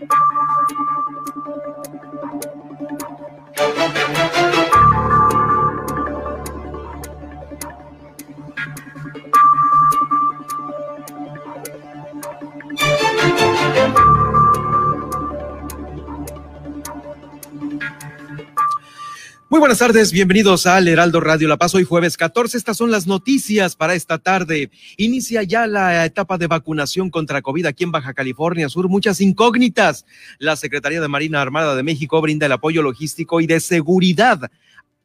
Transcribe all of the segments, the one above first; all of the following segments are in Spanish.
Thank you. Muy buenas tardes, bienvenidos al Heraldo Radio La Paz. Hoy jueves 14, estas son las noticias para esta tarde. Inicia ya la etapa de vacunación contra COVID aquí en Baja California Sur. Muchas incógnitas. La Secretaría de Marina Armada de México brinda el apoyo logístico y de seguridad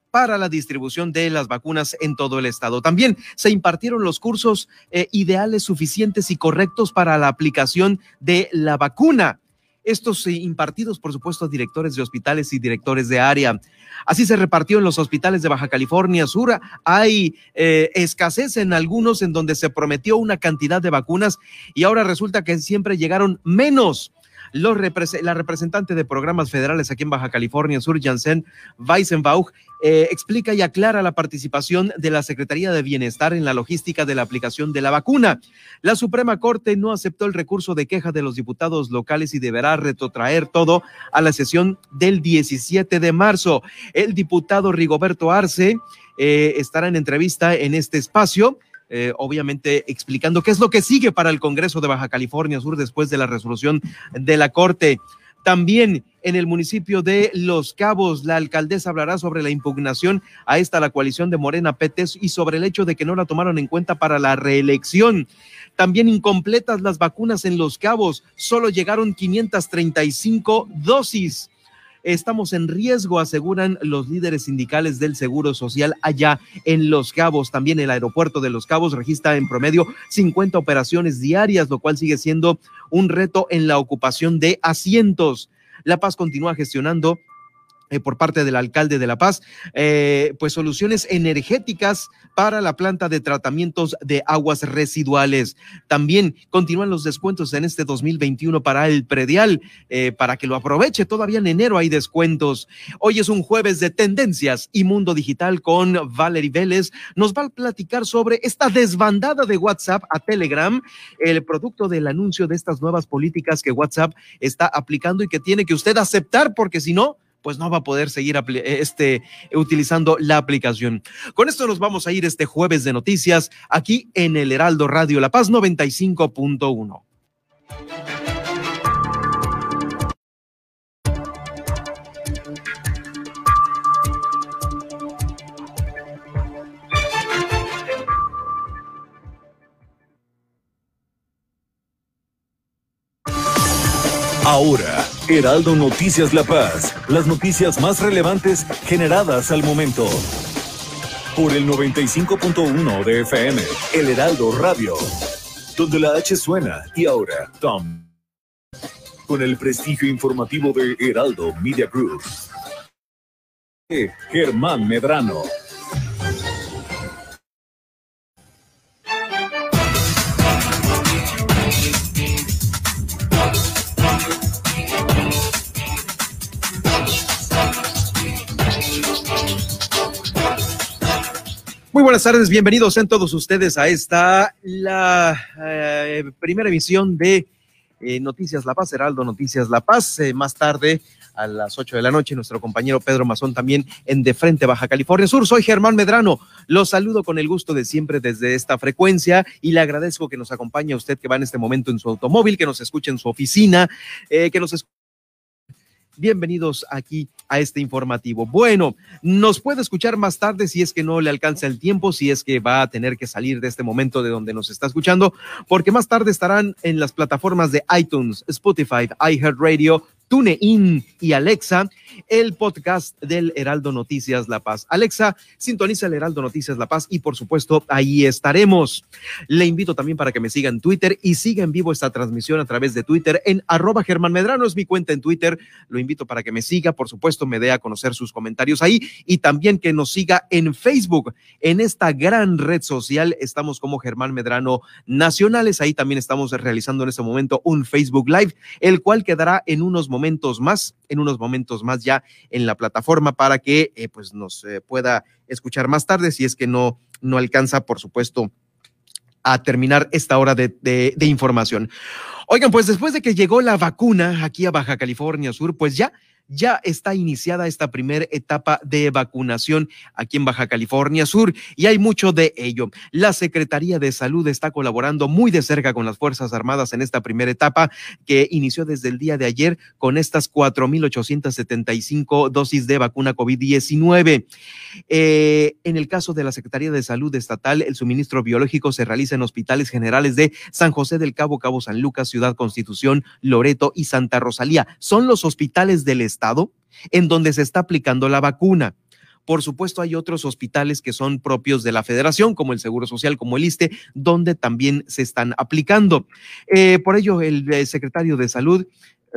para la distribución de las vacunas en todo el estado. También se impartieron los cursos eh, ideales, suficientes y correctos para la aplicación de la vacuna estos eh, impartidos, por supuesto, a directores de hospitales y directores de área. Así se repartió en los hospitales de Baja California Sur. Hay eh, escasez en algunos en donde se prometió una cantidad de vacunas y ahora resulta que siempre llegaron menos la representante de programas federales aquí en Baja California Sur, Janssen Weissenbauch, eh, explica y aclara la participación de la Secretaría de Bienestar en la logística de la aplicación de la vacuna. La Suprema Corte no aceptó el recurso de queja de los diputados locales y deberá retrotraer todo a la sesión del 17 de marzo. El diputado Rigoberto Arce eh, estará en entrevista en este espacio eh, obviamente explicando qué es lo que sigue para el Congreso de Baja California Sur después de la resolución de la Corte. También en el municipio de Los Cabos, la alcaldesa hablará sobre la impugnación a esta la coalición de Morena PT y sobre el hecho de que no la tomaron en cuenta para la reelección. También incompletas las vacunas en Los Cabos, solo llegaron 535 dosis. Estamos en riesgo, aseguran los líderes sindicales del Seguro Social allá en Los Cabos. También el aeropuerto de Los Cabos registra en promedio 50 operaciones diarias, lo cual sigue siendo un reto en la ocupación de asientos. La Paz continúa gestionando eh, por parte del alcalde de La Paz, eh, pues soluciones energéticas para la planta de tratamientos de aguas residuales. También continúan los descuentos en este 2021 para el predial, eh, para que lo aproveche. Todavía en enero hay descuentos. Hoy es un jueves de tendencias y mundo digital con Valerie Vélez. Nos va a platicar sobre esta desbandada de WhatsApp a Telegram, el producto del anuncio de estas nuevas políticas que WhatsApp está aplicando y que tiene que usted aceptar porque si no, pues no va a poder seguir este, utilizando la aplicación. Con esto nos vamos a ir este jueves de noticias aquí en el Heraldo Radio La Paz 95.1. Ahora, Heraldo Noticias La Paz, las noticias más relevantes generadas al momento. Por el 95.1 de FM, El Heraldo Radio, donde la H suena y ahora Tom. Con el prestigio informativo de Heraldo Media Group. Germán Medrano. Muy buenas tardes, bienvenidos en todos ustedes a esta, la eh, primera emisión de eh, Noticias La Paz, Heraldo Noticias La Paz. Eh, más tarde, a las 8 de la noche, nuestro compañero Pedro Mazón también en De Frente, Baja California Sur. Soy Germán Medrano. Los saludo con el gusto de siempre desde esta frecuencia y le agradezco que nos acompañe a usted que va en este momento en su automóvil, que nos escuche en su oficina, que nos escuche bienvenidos aquí a este informativo. Bueno, nos puede escuchar más tarde si es que no le alcanza el tiempo, si es que va a tener que salir de este momento de donde nos está escuchando, porque más tarde estarán en las plataformas de iTunes, Spotify, iHeartRadio, TuneIn y Alexa, el podcast del Heraldo Noticias La Paz. Alexa, sintoniza el Heraldo Noticias La Paz y por supuesto ahí estaremos. Le invito también para que me siga en Twitter y siga en vivo esta transmisión a través de Twitter en arroba Germán Medrano, es mi cuenta en Twitter. Lo invito para que me siga, por supuesto, me dé a conocer sus comentarios ahí y también que nos siga en Facebook. En esta gran red social estamos como Germán Medrano Nacionales. Ahí también estamos realizando en este momento un Facebook Live, el cual quedará en unos momentos momentos más, en unos momentos más ya en la plataforma para que eh, pues nos eh, pueda escuchar más tarde si es que no, no alcanza, por supuesto, a terminar esta hora de, de, de información. Oigan, pues después de que llegó la vacuna aquí a Baja California Sur, pues ya ya está iniciada esta primera etapa de vacunación aquí en Baja California Sur y hay mucho de ello. La Secretaría de Salud está colaborando muy de cerca con las Fuerzas Armadas en esta primera etapa que inició desde el día de ayer con estas 4.875 dosis de vacuna COVID-19. Eh, en el caso de la Secretaría de Salud Estatal, el suministro biológico se realiza en hospitales generales de San José del Cabo, Cabo San Lucas, Ciudad Constitución, Loreto y Santa Rosalía. Son los hospitales del Estado estado en donde se está aplicando la vacuna. Por supuesto, hay otros hospitales que son propios de la federación, como el Seguro Social, como el ISTE, donde también se están aplicando. Eh, por ello, el, el, secretario de Salud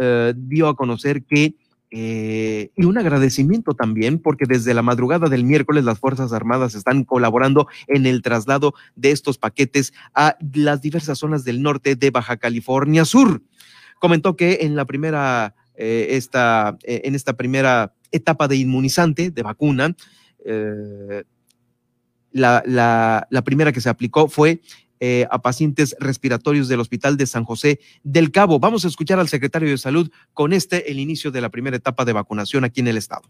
eh, dio a conocer que, eh, y un agradecimiento también, porque desde la madrugada del miércoles las Fuerzas Armadas están colaborando en el traslado de estos paquetes a las diversas zonas del norte de Baja California Sur. Comentó que en la primera eh, esta, eh, en esta primera etapa de inmunizante, de vacuna. Eh, la, primera que se aplicó fue a pacientes respiratorios del Hospital de San José del Cabo. Vamos a escuchar al secretario de Salud con este, el inicio de la primera etapa de vacunación aquí en el estado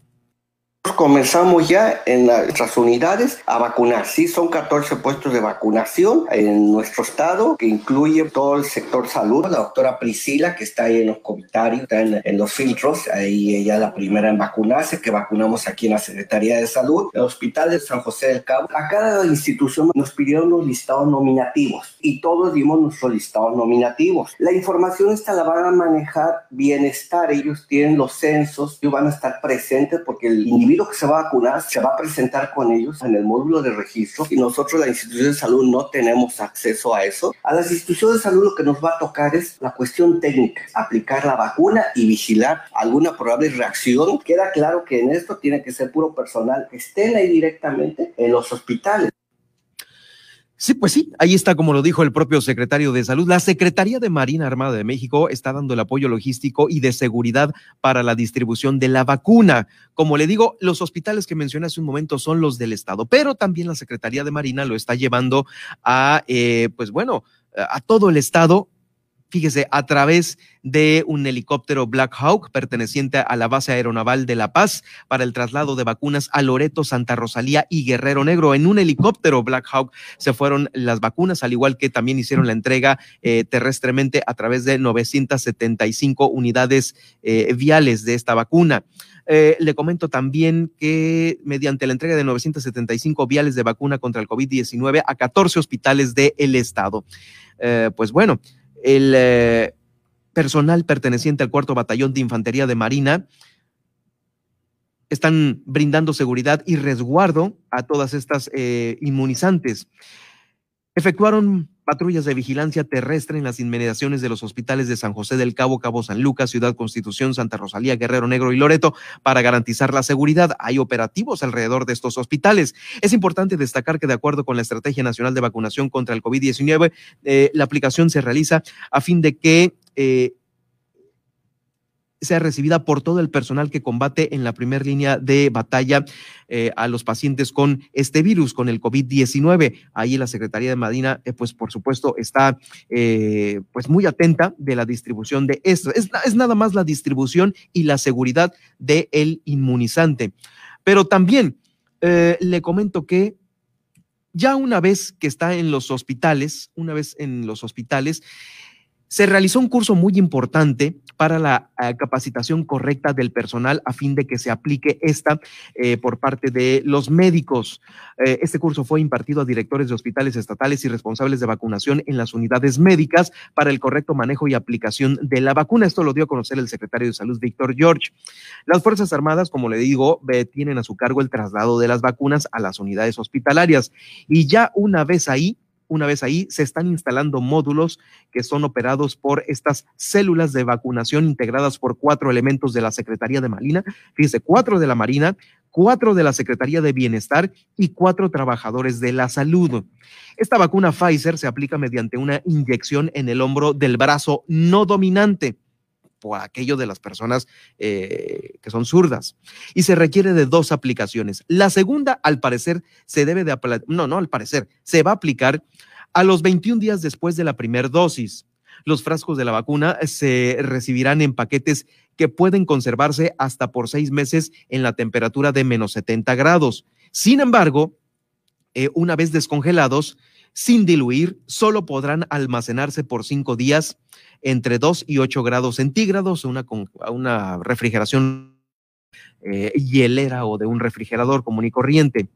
comenzamos ya en nuestras unidades a vacunar. Sí, son 14 puestos de vacunación en nuestro estado, que incluye todo el sector salud. La doctora Priscila, que está ahí en los comitarios, está en, en, los filtros, ahí ella es la primera en vacunarse, que vacunamos aquí en la Secretaría de Salud. El Hospital de San José del Cabo, a cada institución nos pidieron los listados nominativos y todos dimos nuestros listados nominativos. La información esta la van a manejar bienestar, ellos tienen los censos, ellos van a estar presentes porque el individuo que se va a vacunar se va a presentar con ellos en el módulo de registro y nosotros, la institución de salud, no tenemos acceso a eso. A las instituciones de salud lo que nos va a tocar es la cuestión técnica, aplicar la vacuna y vigilar alguna probable reacción. Queda claro que en esto tiene que ser puro personal que estén ahí directamente en los hospitales. Sí, pues sí, ahí está, como lo dijo el propio secretario de Salud. La Secretaría de Marina Armada de México está dando el apoyo logístico y de seguridad para la distribución de la vacuna. Como le digo, los hospitales que mencioné hace un momento son los del Estado, pero también la Secretaría de Marina lo está llevando a, eh, pues bueno, a todo el Estado fíjese, a través de un helicóptero Black Hawk perteneciente a la base aeronaval de La Paz para el traslado de vacunas a Loreto, Santa Rosalía y Guerrero Negro. En un helicóptero Black Hawk se fueron las vacunas, al igual que también hicieron la entrega eh, terrestremente a través de 975 unidades eh, viales de esta vacuna. Eh, le comento también que mediante la entrega de 975 viales de vacuna contra el COVID-19 a 14 hospitales del el estado. Pues bueno, el eh, personal perteneciente al cuarto batallón de infantería de Marina están brindando seguridad y resguardo a todas estas eh, inmunizantes. Efectuaron patrullas de vigilancia terrestre en las inmediaciones de los hospitales de San José del Cabo, Cabo San Lucas, Ciudad Constitución, Santa Rosalía, Guerrero Negro y Loreto para garantizar la seguridad. Hay operativos alrededor de estos hospitales. Es importante destacar que de acuerdo con la Estrategia Nacional de Vacunación contra el COVID-19, eh, la aplicación se realiza a fin de que eh, sea recibida por todo el personal que combate en la primera línea de batalla eh, a los pacientes con este virus, con el COVID-19. Ahí la Secretaría de Marina, eh, pues por supuesto, está eh, pues muy atenta de la distribución de esto. Es, nada más la distribución y la seguridad del el inmunizante. Pero también eh, le comento que ya una vez que está en los hospitales, una vez en los hospitales, se realizó un curso muy importante para la uh, capacitación correcta del personal a fin de que se aplique esta eh, por parte de los médicos. Eh, este curso fue impartido a directores de hospitales estatales y responsables de vacunación en las unidades médicas para el correcto manejo y aplicación de la vacuna. Esto lo dio a conocer el secretario de Salud, Víctor George. Las Fuerzas Armadas, como le digo, eh, tienen a su cargo el traslado de las vacunas a las unidades hospitalarias y ya una vez ahí, una vez ahí, se están instalando módulos que son operados por estas células de vacunación integradas por cuatro elementos de la Secretaría de Marina, fíjese, cuatro de la Marina, cuatro de la Secretaría de Bienestar y cuatro trabajadores de la salud. Esta vacuna Pfizer se aplica mediante una inyección en el hombro del brazo no dominante por aquello de las personas eh, que son zurdas. Y se requiere de dos aplicaciones. La segunda, al parecer, se debe de, no, no, al parecer, se va a aplicar A los 21 días después de la primera dosis, los frascos de la vacuna se recibirán en paquetes que pueden conservarse hasta por seis meses en la temperatura de menos 70 grados. Sin embargo, eh, una vez descongelados, sin diluir, solo podrán almacenarse por cinco días entre 2 y 8 grados centígrados, una, una refrigeración eh, hielera o de un refrigerador común y corriente.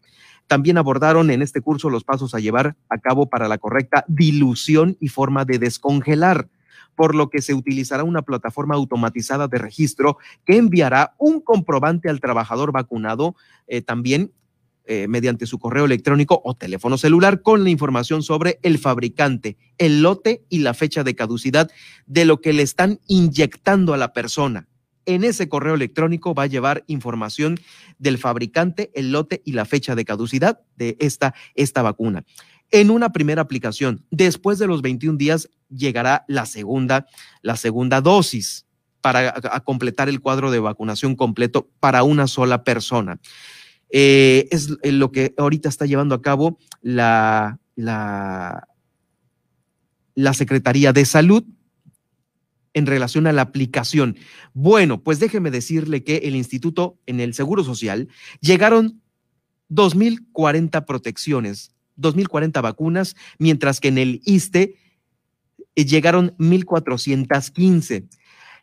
También abordaron en este curso los pasos a llevar a cabo para la correcta dilución y forma de descongelar, por lo que se utilizará una plataforma automatizada de registro que enviará un comprobante al trabajador vacunado eh, también eh, mediante su correo electrónico o teléfono celular con la información sobre el fabricante, el lote y la fecha de caducidad de lo que le están inyectando a la persona. En ese correo electrónico va a llevar información del fabricante, el lote y la fecha de caducidad de esta, esta vacuna. En una primera aplicación, después de los 21 días, llegará la segunda, la segunda dosis para completar el cuadro de vacunación completo para una sola persona. Eh, es lo que ahorita está llevando a cabo la, la, la Secretaría de Salud en relación a la aplicación. Bueno, pues déjeme decirle que el instituto en el Seguro Social llegaron 2.040 protecciones, 2.040 vacunas, mientras que en el ISTE eh, llegaron 1.415.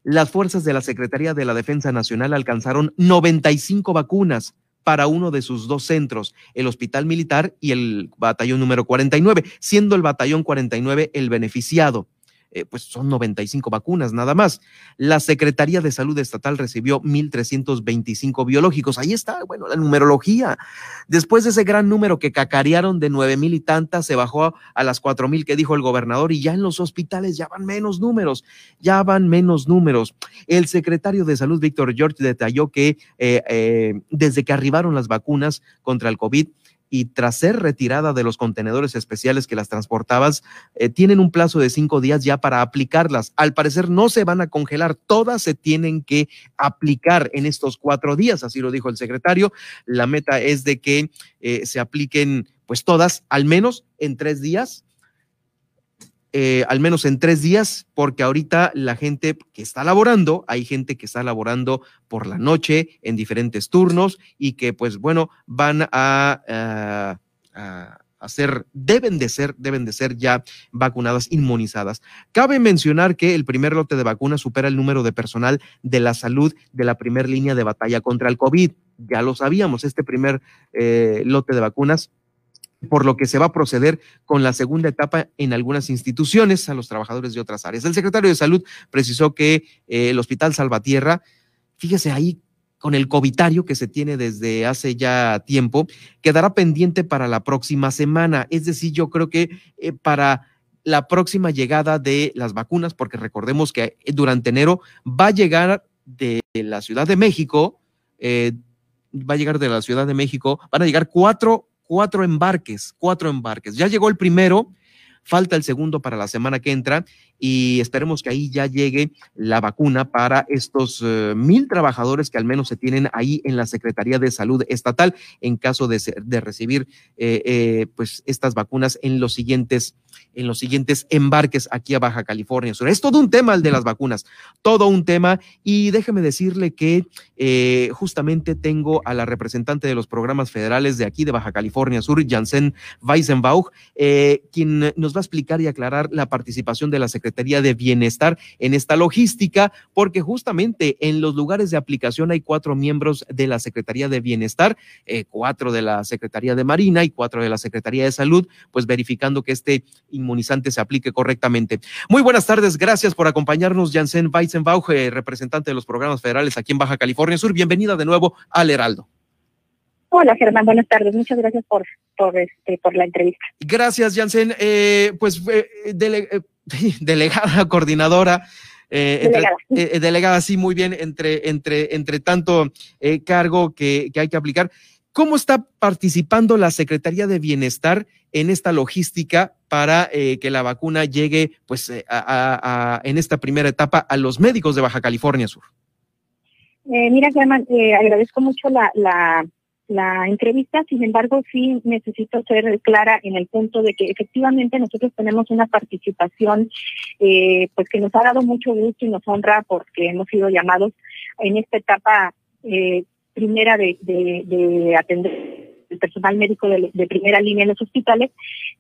Las fuerzas de la Secretaría de la Defensa Nacional alcanzaron 95 vacunas, para uno de sus dos centros, el Hospital Militar y el Batallón número 49, siendo el Batallón 49 el beneficiado. Eh, pues son 95 vacunas nada más. La Secretaría de Salud Estatal recibió 1.325 biológicos. Ahí está, bueno, la numerología. Después de ese gran número que cacarearon de 9.000 y tantas, se bajó a las 4.000 que dijo el gobernador y ya en los hospitales ya van menos números, ya van menos números. El secretario de Salud, Víctor George, detalló que eh, eh, desde que arribaron las vacunas contra el COVID, y tras ser retirada de los contenedores especiales que las transportabas, eh, tienen un plazo de cinco días ya para aplicarlas. Al parecer no se van a congelar, todas se tienen que aplicar en estos cuatro días, así lo dijo el secretario. La meta es de que eh, se apliquen pues todas, al menos en tres días eh, al menos en tres días, porque ahorita la gente que está laborando, hay gente que está laborando por la noche en diferentes turnos y que pues bueno, van a, eh, a hacer, deben de ser, deben de ser ya vacunadas, inmunizadas. Cabe mencionar que el primer lote de vacunas supera el número de personal de la salud de la primera línea de batalla contra el COVID. Ya lo sabíamos, este primer eh, lote de vacunas por lo que se va a proceder con la segunda etapa en algunas instituciones a los trabajadores de otras áreas. El secretario de Salud precisó que eh, el Hospital Salvatierra, fíjese ahí con el covitario que se tiene desde hace ya tiempo, quedará pendiente para la próxima semana. Es decir, yo creo que eh, para la próxima llegada de las vacunas, porque recordemos que durante enero va a llegar de la Ciudad de México, eh, va a llegar de la Ciudad de México, van a llegar cuatro cuatro embarques, cuatro embarques. Ya llegó el primero, falta el segundo para la semana que entra y esperemos que ahí ya llegue la vacuna para estos eh, mil trabajadores que al menos se tienen ahí en la Secretaría de Salud Estatal en caso de, recibir eh, eh, pues estas vacunas en los siguientes en los siguientes embarques aquí a Baja California Sur. Es todo un tema el de las vacunas, todo un tema y déjeme decirle que justamente tengo a la representante de los programas federales de aquí de Baja California Sur, Janssen Weisenbauch, quien nos va a explicar y aclarar la participación de la Secretaría Secretaría de Bienestar en esta logística, porque justamente en los lugares de aplicación hay cuatro miembros de la Secretaría de Bienestar, eh, cuatro de la Secretaría de Marina y cuatro de la Secretaría de Salud, pues verificando que este inmunizante se aplique correctamente. Muy buenas tardes, gracias por acompañarnos, Janssen Weizenbauch, eh, representante de los programas federales aquí en Baja California Sur. Bienvenida de nuevo al Heraldo. Hola Germán, buenas tardes. Muchas gracias por, por, este, por la entrevista. Gracias, Janssen. Eh, pues eh, delegada, coordinadora. Eh, delegada. Eh, delegada, sí, muy bien, entre, entre, entre tanto eh, cargo que, que, hay que aplicar. ¿Cómo está participando la Secretaría de Bienestar en esta logística para que la vacuna llegue, pues, a, a, en esta primera etapa a los médicos de Baja California Sur? mira, Germán, agradezco mucho la, la, la entrevista, sin embargo, sí necesito ser clara en el punto de que efectivamente nosotros tenemos una participación eh, pues que nos ha dado mucho gusto y nos honra porque hemos sido llamados en esta etapa eh, primera de, de, de atender el personal médico de, primera línea en los hospitales.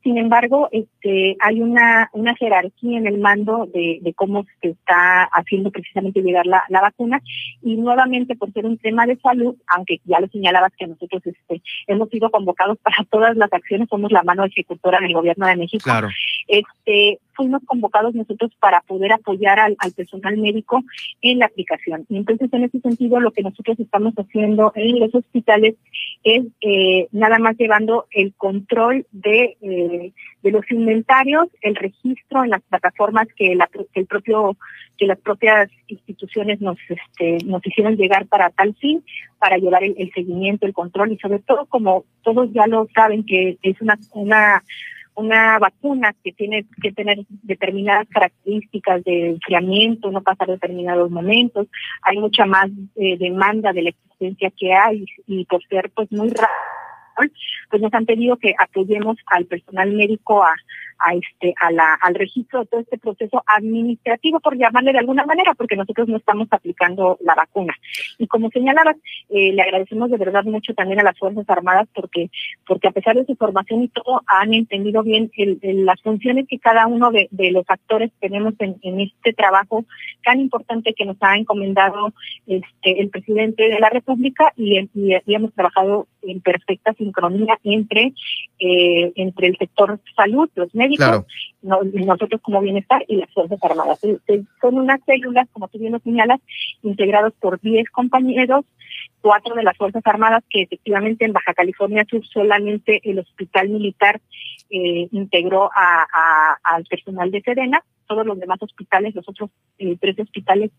Sin embargo, este, hay una, una jerarquía en el mando de, cómo se está haciendo precisamente llegar la, vacuna y nuevamente por ser un tema de salud, aunque ya lo señalabas que nosotros este, hemos sido convocados para todas las acciones, somos la mano ejecutora del gobierno de México. Claro. Este, fuimos convocados nosotros para poder apoyar al, personal médico en la aplicación. Y entonces, en ese sentido, lo que nosotros estamos haciendo en los hospitales es eh, nada más llevando el control de, eh, de los inventarios, el registro en las plataformas que, la, el propio que las propias instituciones nos este, nos hicieron llegar para tal fin, para llevar el, seguimiento, el control y sobre todo como todos ya lo saben que es una una una vacuna que tiene que tener determinadas características de enfriamiento, no pasar determinados momentos, hay mucha más eh, demanda de la existencia que hay y por ser pues muy raro pues nos han pedido que apoyemos al personal médico a, a este a la al registro de todo este proceso administrativo por llamarle de alguna manera porque nosotros no estamos aplicando la vacuna. Y como señalabas eh, le agradecemos de verdad mucho también a las fuerzas armadas porque porque a pesar de su formación y todo han entendido bien las funciones que cada uno de, los actores tenemos en, en, este trabajo tan importante que nos ha encomendado este el presidente de la república y, y, y hemos trabajado en perfecta sincronía entre eh, entre el sector salud los médicos médicos, nosotros como bienestar y las Fuerzas Armadas. Son unas células, como tú bien lo señalas, integrados por 10 compañeros, cuatro de las Fuerzas Armadas, que efectivamente en Baja California Sur solamente el Hospital Militar eh, integró a, al personal de Sedena. Todos los demás hospitales, los otros eh, tres hospitales,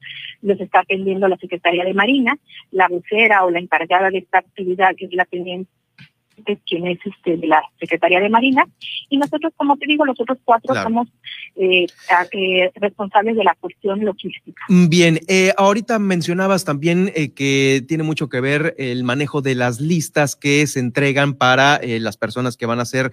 los está atendiendo la Secretaría de Marina, la vocera o la encargada de esta actividad, que es la teniente quien es este, de la Secretaría de Marina, y nosotros, como te digo, los otros cuatro somos eh, eh, responsables de la cuestión logística. Bien, eh, ahorita mencionabas también eh, que tiene mucho que ver el manejo de las listas que se entregan para eh, las personas que van a ser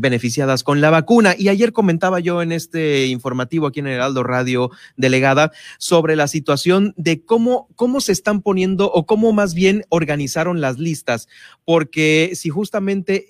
beneficiadas con la vacuna, y ayer comentaba yo en este informativo aquí en Heraldo Radio Delegada sobre la situación de cómo, cómo se están poniendo o cómo más bien organizaron las listas, porque si justamente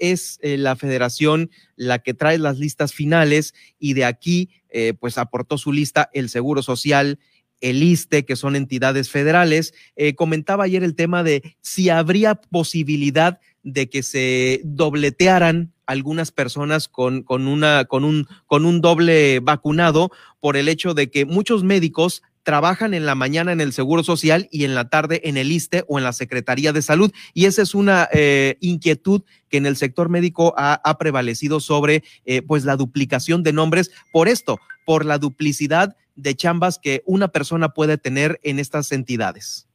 es eh, la federación la que trae las listas finales y de aquí eh, pues aportó su lista el Seguro Social, el ISTE, que son entidades federales. Eh, comentaba ayer el tema de si habría posibilidad de que se dobletearan algunas personas con, con, una, con, un, con un doble vacunado por el hecho de que muchos médicos trabajan en la mañana en el Seguro Social y en la tarde en el ISTE o en la Secretaría de Salud. Y esa es una eh, inquietud que en el sector médico ha, prevalecido sobre eh, pues la duplicación de nombres por esto, por la duplicidad de chambas que una persona puede tener en estas entidades.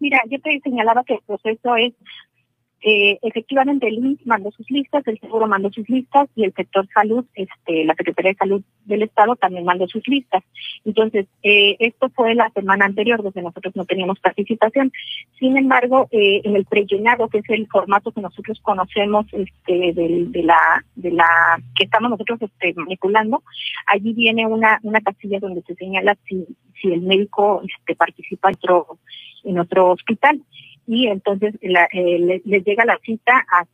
Mira, yo te señalaba que el proceso es eh, efectivamente el INS mandó sus listas, el Seguro mandó sus listas y el sector salud, este, la Secretaría de Salud del Estado también mandó sus listas. Entonces, eh, esto fue la semana anterior donde nosotros no teníamos participación. Sin embargo, eh, en el prellenado, que es el formato que nosotros conocemos este, de, la, de la que estamos nosotros este, manipulando, allí viene una, una casilla donde se señala si, si el médico este, participa en otro, en otro hospital y entonces la, eh, les, llega la cita a,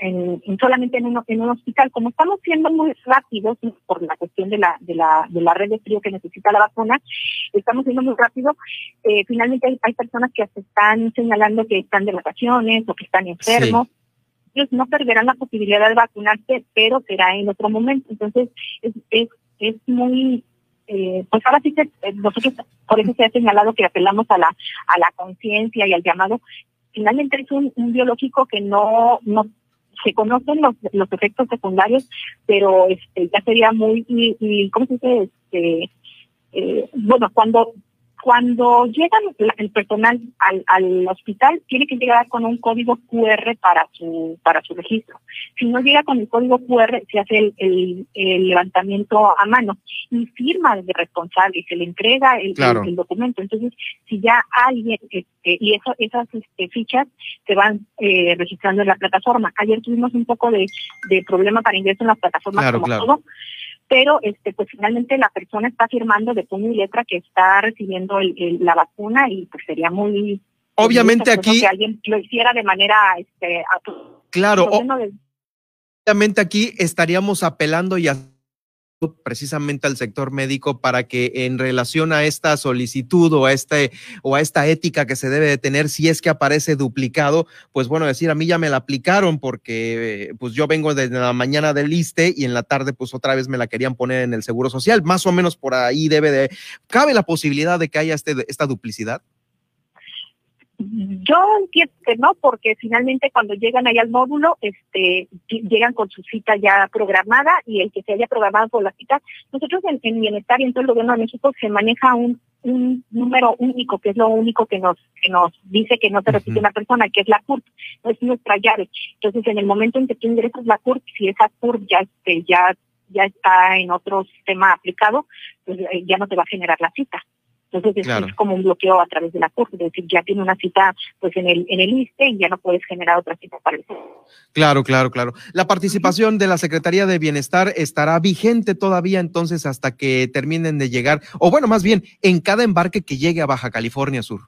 en, solamente en un, en un hospital. Como estamos siendo muy rápidos por la cuestión de la, de la, de la red de frío que necesita la vacuna, estamos siendo muy rápido. Eh, finalmente hay, hay, personas que se están señalando que están de vacaciones o que están enfermos. Ellos no perderán la posibilidad de vacunarse, pero será en otro momento. Entonces, es, es, es muy eh, pues ahora sí que eh, nosotros por eso se ha señalado que apelamos a la a la conciencia y al llamado. Finalmente es un, biológico que no no se conocen los, los efectos secundarios pero este ya sería muy y, cómo se dice este eh, bueno cuando cuando llega el personal al, hospital, tiene que llegar con un código QR para su para su registro. Si no llega con el código QR, se hace el, levantamiento a mano y firma de responsable y se le entrega el, documento. Entonces, si ya alguien, este, y eso, esas este, fichas se van eh, registrando en la plataforma. Ayer tuvimos un poco de, problema para ingreso en las plataformas como todo pero este pues finalmente la persona está firmando de puño y letra que está recibiendo la vacuna y pues sería muy obviamente aquí que alguien lo hiciera de manera este claro obviamente aquí estaríamos apelando y precisamente al sector médico para que en relación a esta solicitud o a este o a esta ética que se debe de tener si es que aparece duplicado, pues bueno, decir a mí ya me la aplicaron porque pues yo vengo desde la mañana del ISTE y en la tarde pues otra vez me la querían poner en el Seguro Social, más o menos por ahí debe de cabe la posibilidad de que haya este esta duplicidad. Yo entiendo que no, porque finalmente cuando llegan ahí al módulo, este, llegan con su cita ya programada y el que se haya programado por la cita, nosotros en, Bienestar y en todo el gobierno de México se maneja un, un número único, que es lo único que nos, que nos dice que no se repite una persona, que es la CURP, es nuestra llave. Entonces, en el momento en que tú ingresas la CURP, si esa CURP ya, este, ya, ya está en otro sistema aplicado, pues eh, ya no te va a generar la cita. Entonces es, como un bloqueo a través de la CURP, es decir, ya tiene una cita pues en el, en el ISTE y ya no puedes generar otra cita para el Claro, claro, claro. La participación de la Secretaría de Bienestar estará vigente todavía entonces hasta que terminen de llegar, o bueno, más bien, en cada embarque que llegue a Baja California Sur.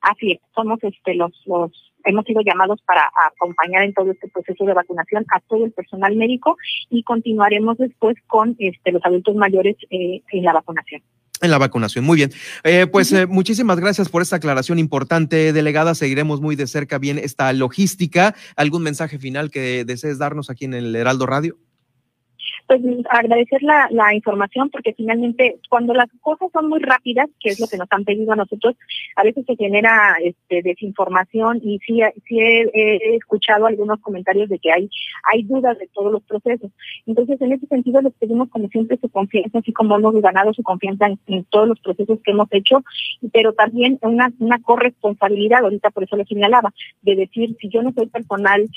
Así es, somos este los, los hemos sido llamados para acompañar en todo este proceso de vacunación a todo el personal médico y continuaremos después con este los adultos mayores eh, en la vacunación en la vacunación. Muy bien. Eh, pues eh, muchísimas gracias por esta aclaración importante, delegada. Seguiremos muy de cerca bien esta logística. ¿Algún mensaje final que desees darnos aquí en el Heraldo Radio? Pues agradecer la, la información porque finalmente cuando las cosas son muy rápidas, que es lo que nos han pedido a nosotros, a veces se genera este, desinformación y sí, sí he, escuchado algunos comentarios de que hay, hay dudas de todos los procesos. Entonces, en ese sentido, les pedimos como siempre su confianza, así como hemos ganado su confianza en, todos los procesos que hemos hecho, pero también una, una corresponsabilidad, ahorita por eso lo señalaba, de decir, si yo no soy personal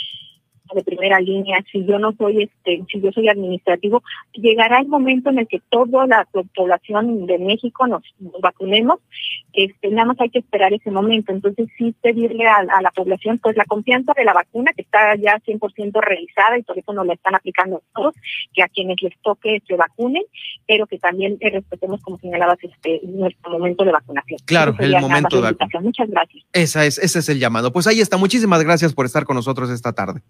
de primera línea, si yo no soy este, si yo soy administrativo, llegará el momento en el que toda la población de México nos, vacunemos, este, nada más hay que esperar ese momento. Entonces sí pedirle a, la población pues la confianza de la vacuna que está ya 100% realizada y por eso nos la están aplicando todos, que a quienes les toque se vacunen, pero que también eh, respetemos como señalabas este nuestro momento de vacunación. Claro, el momento de vacunación. Muchas gracias. Esa es, ese es el llamado. Pues ahí está. Muchísimas gracias por estar con nosotros esta tarde.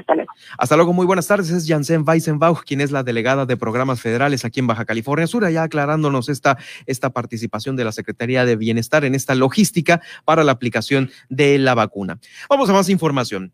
Hasta luego. Hasta luego, muy buenas tardes. Es Janssen Weissenbach, quien es la delegada de programas federales aquí en Baja California Sur, ya aclarándonos esta, esta participación de la Secretaría de Bienestar en esta logística para la aplicación de la vacuna. Vamos a más información.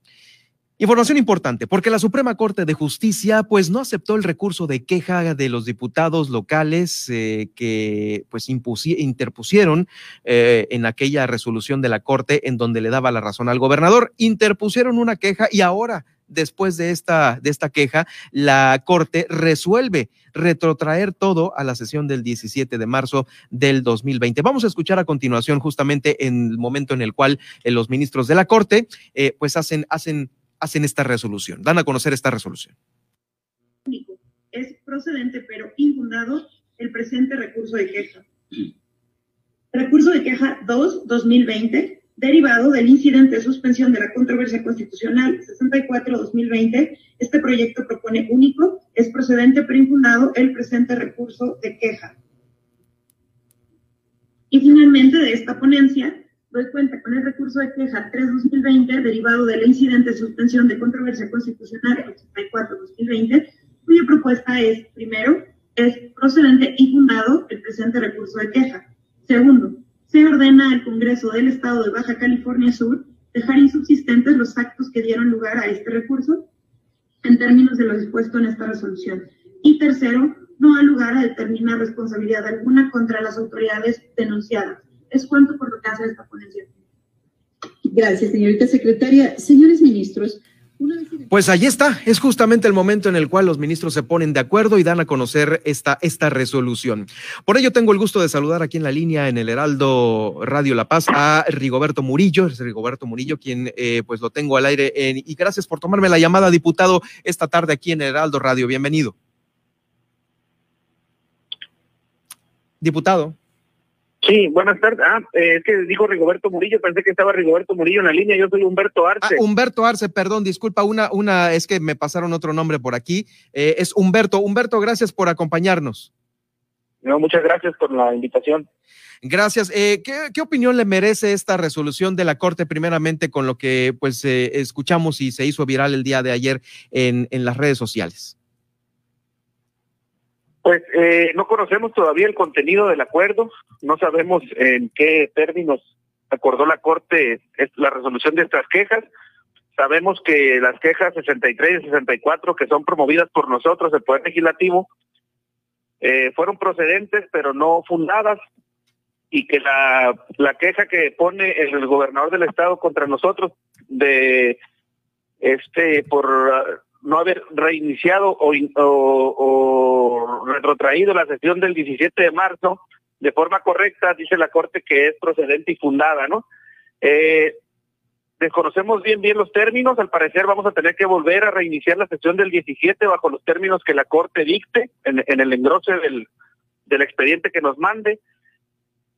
Información importante, porque la Suprema Corte de Justicia pues no aceptó el recurso de queja de los diputados locales eh, que pues interpusieron eh, en aquella resolución de la Corte en donde le daba la razón al gobernador. Interpusieron una queja y ahora después de esta, de esta queja, la Corte resuelve retrotraer todo a la sesión del 17 de marzo del 2020. Vamos a escuchar a continuación justamente en el momento en el cual eh, los ministros de la Corte pues hacen, hacen hacen esta resolución, dan a conocer esta resolución. Es procedente pero infundado el presente recurso de queja. Recurso de queja 2-2020, derivado del incidente de suspensión de la controversia constitucional 64-2020, este proyecto propone único, es procedente pero infundado el presente recurso de queja. Y finalmente de esta ponencia doy cuenta con el recurso de queja 3-2020 derivado del incidente de suspensión de controversia constitucional 84-2020, cuya propuesta es, primero, es procedente y fundado el presente recurso de queja. Segundo, se ordena al Congreso del Estado de Baja California Sur dejar insubsistentes los actos que dieron lugar a este recurso en términos de lo dispuesto en esta resolución. Y tercero, no ha lugar a determinar responsabilidad alguna contra las autoridades denunciadas es cuanto por lo que hace esta ponencia. Gracias, señorita secretaria. Señores ministros, Pues ahí está, es justamente el momento en el cual los ministros se ponen de acuerdo y dan a conocer esta, esta resolución. Por ello tengo el gusto de saludar aquí en la línea en el Heraldo Radio La Paz a Rigoberto Murillo, es Rigoberto Murillo quien eh, pues lo tengo al aire y gracias por tomarme la llamada, diputado, esta tarde aquí en el Heraldo Radio. Bienvenido. Diputado. Sí, buenas tardes. Ah, eh, es que dijo Rigoberto Murillo, pensé que estaba Rigoberto Murillo en la línea, yo soy Humberto Arce. Ah, Humberto Arce, perdón, disculpa, una, una, es que me pasaron otro nombre por aquí, eh, es Humberto. Humberto, gracias por acompañarnos. No, muchas gracias por la invitación. Gracias. Eh, ¿qué, opinión le merece esta resolución de la Corte, primeramente con lo que pues escuchamos y se hizo viral el día de ayer en, en las redes sociales? Pues eh, no conocemos todavía el contenido del acuerdo, no sabemos en qué términos acordó la Corte la resolución de estas quejas. Sabemos que las quejas 63 y 64 que son promovidas por nosotros, el Poder Legislativo, eh, fueron procedentes pero no fundadas y que la, la queja que pone el gobernador del estado contra nosotros de este por no haber reiniciado o, retrotraído la sesión del 17 de marzo de forma correcta, dice la Corte que es procedente y fundada, ¿no? Eh, desconocemos bien bien los términos, al parecer vamos a tener que volver a reiniciar la sesión del 17 bajo los términos que la Corte dicte en, el engrose del, del expediente que nos mande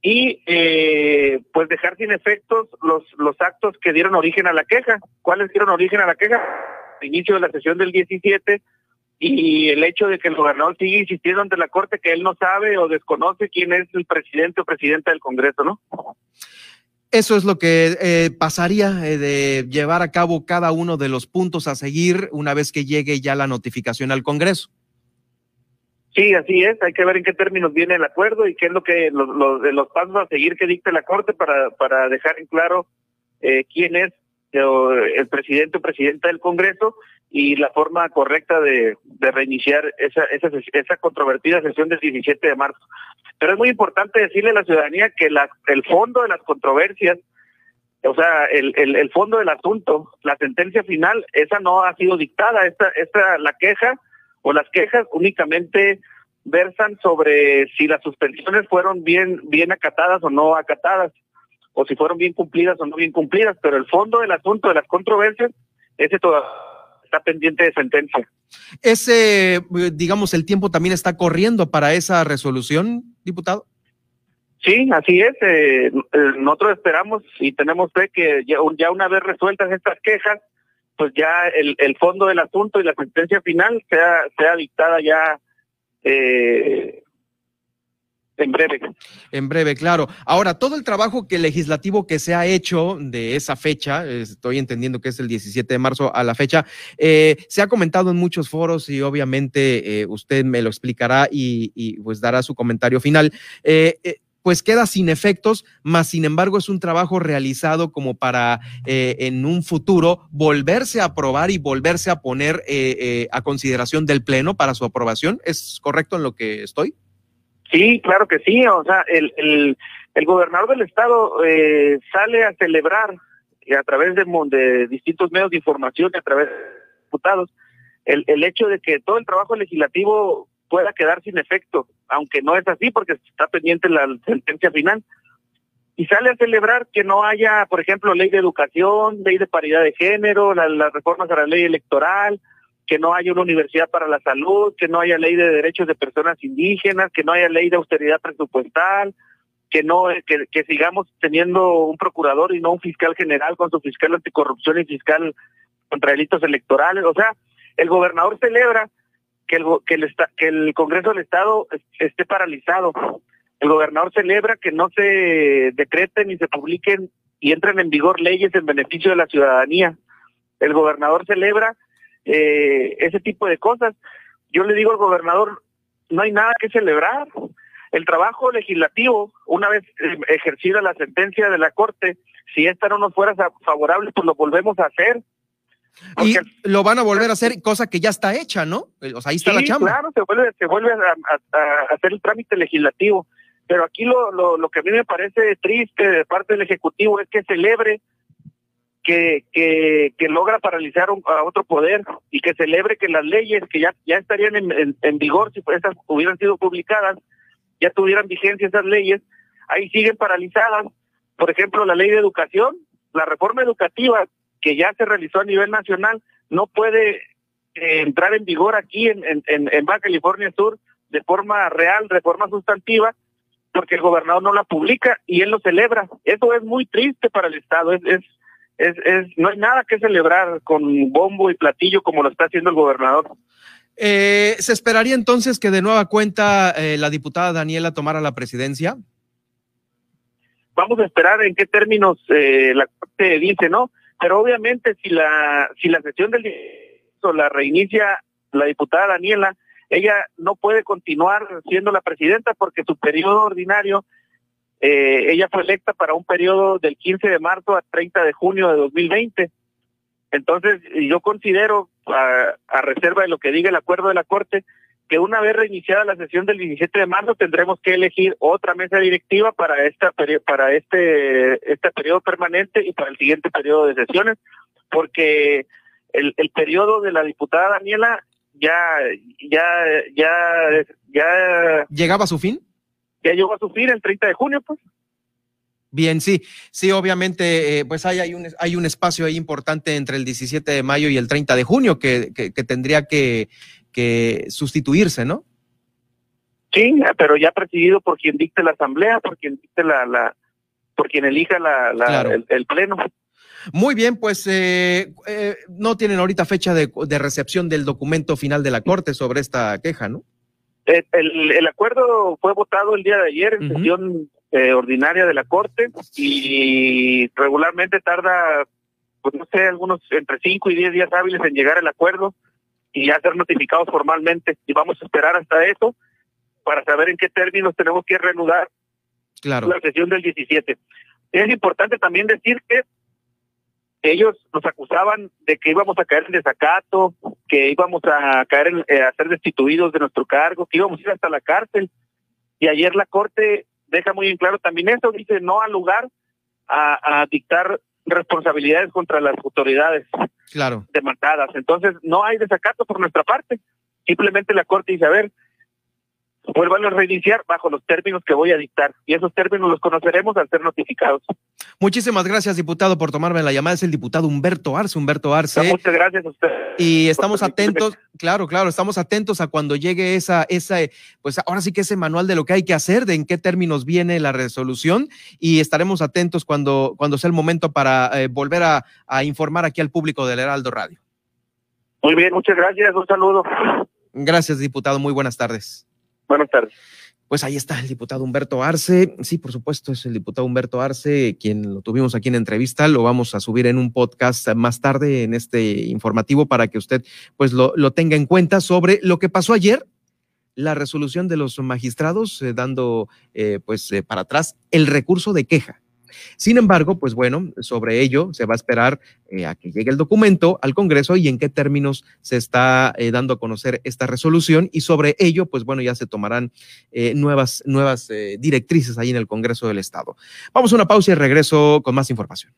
y eh, pues dejar sin efectos los, los actos que dieron origen a la queja. ¿Cuáles dieron origen a la queja? Inicio de la sesión del 17 y el hecho de que el gobernador sigue insistiendo ante la Corte que él no sabe o desconoce quién es el presidente o presidenta del Congreso, ¿no? Eso es lo que eh, pasaría eh, de llevar a cabo cada uno de los puntos a seguir una vez que llegue ya la notificación al Congreso. Sí, así es. Hay que ver en qué términos viene el acuerdo y qué es lo que los, los, pasos a seguir que dicte la Corte para, para dejar en claro eh, quién es el presidente o presidenta del Congreso y la forma correcta de, reiniciar esa, esa, esa controvertida sesión del 17 de marzo. Pero es muy importante decirle a la ciudadanía que la, el fondo de las controversias, o sea, el, el, el, fondo del asunto, la sentencia final, esa no ha sido dictada. Esta, esta, la queja o las quejas únicamente versan sobre si las suspensiones fueron bien, bien acatadas o no acatadas o si fueron bien cumplidas o no bien cumplidas, pero el fondo del asunto de las controversias, ese todavía está pendiente de sentencia. Ese, digamos, el tiempo también está corriendo para esa resolución, diputado. Sí, así es. Eh, eh, nosotros esperamos y tenemos fe que ya, una vez resueltas estas quejas, pues ya el, el fondo del asunto y la sentencia final sea, sea dictada ya eh, en breve. En breve, claro. Ahora, todo el trabajo que legislativo que se ha hecho de esa fecha, estoy entendiendo que es el 17 de marzo a la fecha, eh, se ha comentado en muchos foros y obviamente eh, usted me lo explicará y, pues dará su comentario final. Eh, pues queda sin efectos, más sin embargo es un trabajo realizado como para en un futuro volverse a aprobar y volverse a poner a consideración del Pleno para su aprobación. ¿Es correcto en lo que estoy? Sí, claro que sí. O sea, el, el, gobernador del estado eh, sale a celebrar a través de, de distintos medios de información, a través de diputados, el, el hecho de que todo el trabajo legislativo pueda quedar sin efecto, aunque no es así porque está pendiente la sentencia final. Y sale a celebrar que no haya, por ejemplo, ley de educación, ley de paridad de género, las reformas a la ley electoral, que no haya una universidad para la salud, que no haya ley de derechos de personas indígenas, que no haya ley de austeridad presupuestal, que no que, sigamos teniendo un procurador y no un fiscal general con su fiscal anticorrupción y fiscal contra delitos electorales. O sea, el gobernador celebra que el, que el, que el Congreso del Estado esté paralizado. El gobernador celebra que no se decreten ni se publiquen y entren en vigor leyes en beneficio de la ciudadanía. El gobernador celebra eh, ese tipo de cosas. Yo le digo al gobernador, no hay nada que celebrar. El trabajo legislativo, una vez eh, ejercida la sentencia de la Corte, si esta no nos fuera favorable, pues lo volvemos a hacer. y lo van a volver a hacer, cosa que ya está hecha, ¿no? O sea, ahí está la chamba. Claro, se vuelve, se vuelve a, hacer el trámite legislativo. Pero aquí lo, lo, lo que a mí me parece triste de parte del Ejecutivo es que celebre que, que, logra paralizar a otro poder y que celebre que las leyes que ya, ya estarían en, en, vigor si estas hubieran sido publicadas, ya tuvieran vigencia esas leyes, ahí siguen paralizadas. Por ejemplo, la ley de educación, la reforma educativa que ya se realizó a nivel nacional, no puede eh, entrar en vigor aquí en, en, en Baja California Sur de forma real, de forma sustantiva, porque el gobernador no la publica y él lo celebra. Eso es muy triste para el Estado, es, es, es, es no hay nada que celebrar con bombo y platillo como lo está haciendo el gobernador. Eh, ¿Se esperaría entonces que de nueva cuenta eh, la diputada Daniela tomara la presidencia? Vamos a esperar en qué términos eh, la Corte dice, ¿no? Pero obviamente si la si la sesión del la reinicia la diputada Daniela, ella no puede continuar siendo la presidenta porque su periodo ordinario, eh, ella fue electa para un periodo del 15 de marzo a 30 de junio de 2020. Entonces, yo considero, a, reserva de lo que diga el acuerdo de la Corte, que una vez reiniciada la sesión del 17 de marzo tendremos que elegir otra mesa directiva para esta para este este periodo permanente y para el siguiente periodo de sesiones, porque el, el periodo de la diputada Daniela ya, ya, ya, ya. ¿Llegaba a su fin? Ya llegó a su fin el 30 de junio, pues. Bien, sí, sí, obviamente, eh, pues hay, hay, un, hay un espacio ahí importante entre el 17 de mayo y el 30 de junio que, que, tendría que, que sustituirse, ¿no? Sí, pero ya presidido por quien dicte la asamblea, por quien dicte la, la por quien elija la, la el, pleno. Muy bien, pues eh, eh, no tienen ahorita fecha de, recepción del documento final de la Corte sobre esta queja, ¿no? El, acuerdo fue votado el día de ayer en sesión eh, ordinaria de la Corte y regularmente tarda, pues no sé, algunos entre 5 y 10 días hábiles en llegar al acuerdo y ya ser notificados formalmente. Y vamos a esperar hasta eso para saber en qué términos tenemos que reanudar claro. la sesión del 17. Es importante también decir que ellos nos acusaban de que íbamos a caer en desacato, que íbamos a caer en eh, a ser destituidos de nuestro cargo, que íbamos a ir hasta la cárcel. Y ayer la Corte deja muy en claro también eso, dice no al lugar a, dictar responsabilidades contra las autoridades claro. demandadas. Entonces no hay desacato por nuestra parte. Simplemente la Corte dice, a ver, vuelvan a reiniciar bajo los términos que voy a dictar. Y esos términos los conoceremos al ser notificados. Muchísimas gracias, diputado, por tomarme la llamada. Es el diputado Humberto Arce. Humberto Arce. muchas gracias a usted. Y estamos atentos, claro, claro, estamos atentos a cuando llegue esa, esa, pues ahora sí que ese manual de lo que hay que hacer, de en qué términos viene la resolución. Y estaremos atentos cuando, cuando sea el momento para eh, volver a, a informar aquí al público del Heraldo Radio. Muy bien, muchas gracias. Un saludo. Gracias, diputado. Muy buenas tardes. Buenas tardes. Pues ahí está el diputado Humberto Arce. Sí, por supuesto, es el diputado Humberto Arce, quien lo tuvimos aquí en entrevista. Lo vamos a subir en un podcast más tarde en este informativo para que usted pues lo, lo tenga en cuenta sobre lo que pasó ayer, la resolución de los magistrados, eh, dando eh, pues eh, para atrás el recurso de queja sin embargo, pues bueno, sobre ello se va a esperar eh, a que llegue el documento al Congreso y en qué términos se está eh, dando a conocer esta resolución y sobre ello, pues bueno, ya se tomarán eh, nuevas, nuevas directrices ahí en el Congreso del Estado. Vamos a una pausa y regreso con más información.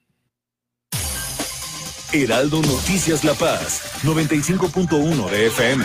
Heraldo Noticias La Paz, 95.1 de FM.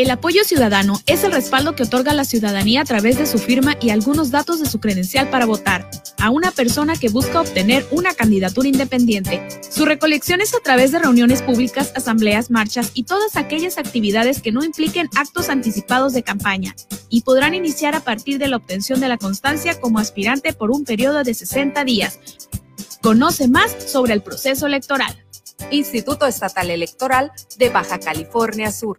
El apoyo ciudadano es el respaldo que otorga la ciudadanía a través de su firma y algunos datos de su credencial para votar a una persona que busca obtener una candidatura independiente. Su recolección es a través de reuniones públicas, asambleas, marchas y todas aquellas actividades que no impliquen actos anticipados de campaña y podrán iniciar a partir de la obtención de la constancia como aspirante por un periodo de 60 días. Conoce más sobre el proceso electoral. Instituto Estatal Electoral de Baja California Sur.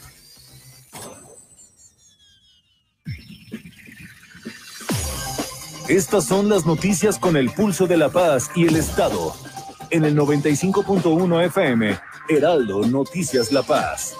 Estas son las noticias con el pulso de la paz y el Estado. En el 95.1 FM, Heraldo Noticias La Paz.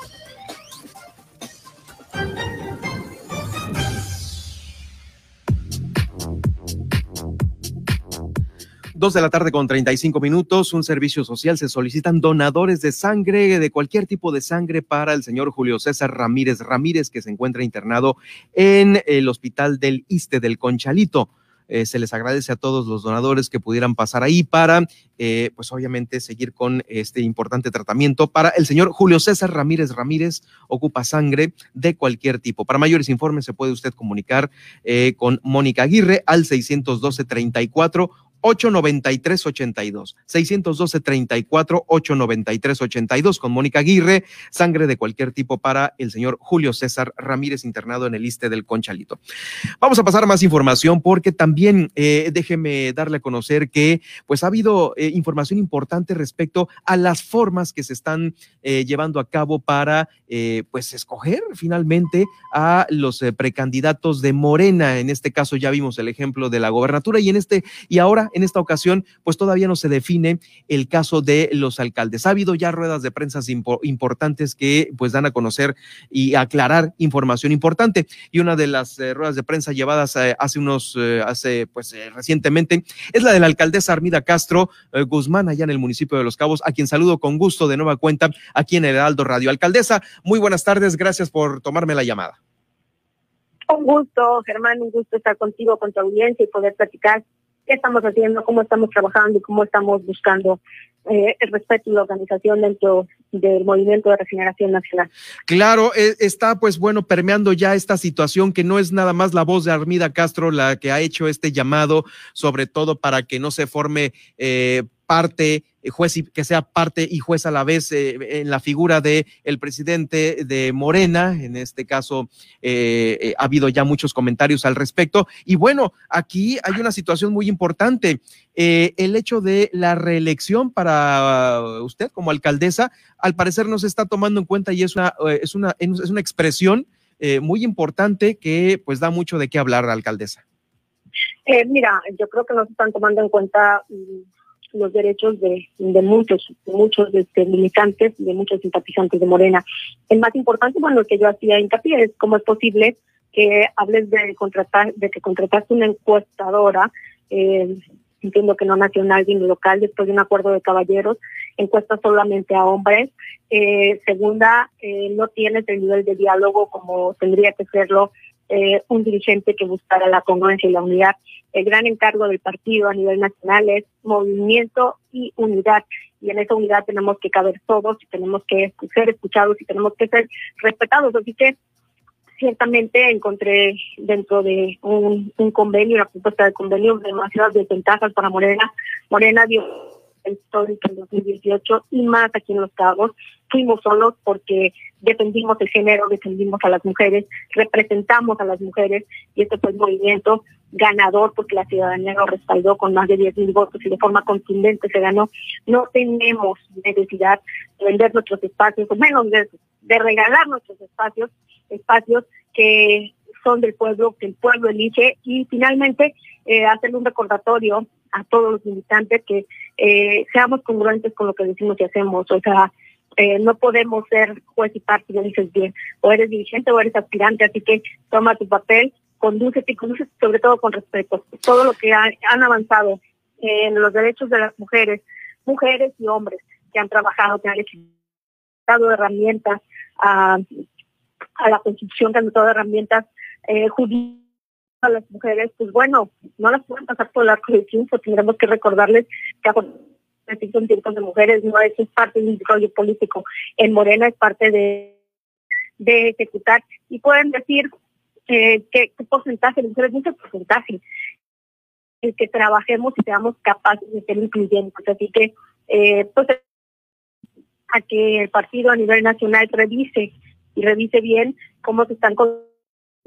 Dos de la tarde con 35 minutos, un servicio social. Se solicitan donadores de sangre, de cualquier tipo de sangre, para el señor Julio César Ramírez Ramírez, que se encuentra internado en el hospital del Iste del Conchalito. Eh, se les agradece a todos los donadores que pudieran pasar ahí para, eh, pues obviamente, seguir con este importante tratamiento. Para el señor Julio César Ramírez Ramírez, ocupa sangre de cualquier tipo. Para mayores informes se puede usted comunicar eh, con Mónica Aguirre al 612 34 893-82, 612-34-893-82 con Mónica Aguirre, sangre de cualquier tipo para el señor Julio César Ramírez, internado en el ISTE del Conchalito. Vamos a pasar a más información porque también eh, déjeme darle a conocer que pues ha habido eh, información importante respecto a las formas que se están eh, llevando a cabo para pues escoger finalmente a los precandidatos de Morena. En este caso ya vimos el ejemplo de la gobernatura y en este, y ahora en esta ocasión, pues todavía no se define el caso de los alcaldes. Ha habido ya ruedas de prensa importantes que pues dan a conocer y aclarar información importante. Y una de las eh, ruedas de prensa llevadas eh, hace unos, eh, hace pues recientemente, es la de la alcaldesa Armida Castro Guzmán, allá en el municipio de Los Cabos, a quien saludo con gusto de nueva cuenta aquí en el Heraldo Radio. Alcaldesa, muy buenas tardes, gracias por tomarme la llamada. Un gusto, Germán, un gusto estar contigo, con tu audiencia y poder platicar qué estamos haciendo, cómo estamos trabajando y cómo estamos buscando eh, el respeto y la organización dentro del movimiento de regeneración nacional. Claro, eh, está pues bueno permeando ya esta situación que no es nada más la voz de Armida Castro la que ha hecho este llamado, sobre todo para que no se forme eh, parte juez y que sea parte y juez a la vez eh, en la figura de el presidente de Morena. En este caso eh, eh, ha habido ya muchos comentarios al respecto. Y bueno, aquí hay una situación muy importante. el hecho de la reelección para usted como alcaldesa, al parecer no se está tomando en cuenta y es una, es una, es una expresión muy importante que pues da mucho de qué hablar, alcaldesa. mira, yo creo que no se están tomando en cuenta los derechos de, de muchos, muchos este, militantes, de muchos simpatizantes de Morena. El más importante, bueno, que yo hacía hincapié es cómo es posible que hables de contratar, de que contrataste una encuestadora, eh, entiendo que no nacional sino local, después de un acuerdo de caballeros, encuesta solamente a hombres. Eh, segunda, eh, no tienes el nivel de diálogo como tendría que serlo eh, un dirigente que buscara la congruencia y la unidad. El gran encargo del partido a nivel nacional es movimiento y unidad. Y en esa unidad tenemos que caber todos y tenemos que ser escuchados y tenemos que ser respetados. Así que ciertamente encontré dentro de un, un convenio, una propuesta de convenio, demasiadas desventajas para Morena. Morena dio histórico en 2018 y más aquí en Los Cabos. Fuimos solos porque defendimos el género, defendimos a las mujeres, representamos a las mujeres y este fue el movimiento ganador porque la ciudadanía lo respaldó con más de 10 mil votos y de forma contundente se ganó. No tenemos necesidad de vender nuestros espacios, o menos de, de regalar nuestros espacios, espacios que son del pueblo, que el pueblo elige y finalmente eh, hacer un recordatorio a todos los militantes que eh, seamos congruentes con lo que decimos y hacemos. O sea, eh, no podemos ser juez y parte, ya dices bien, o eres dirigente o eres aspirante, así que toma tu papel, condúcete y conduce sobre todo con respeto. Todo lo que ha, han avanzado en los derechos de las mujeres, mujeres y hombres que han trabajado, que han dado herramientas a, la construcción, que han dado herramientas eh, a las mujeres, pues bueno, no las pueden pasar por el arco del tendremos que recordarles que son tiempos de mujeres, no es, es parte de un desarrollo político. En Morena es parte de, de ejecutar. Y pueden decir eh, qué, qué porcentaje mujeres, mucho porcentaje. el que trabajemos y seamos capaces de ser incluyentes. Así que, eh, pues, a que el partido a nivel nacional revise y revise bien cómo se están con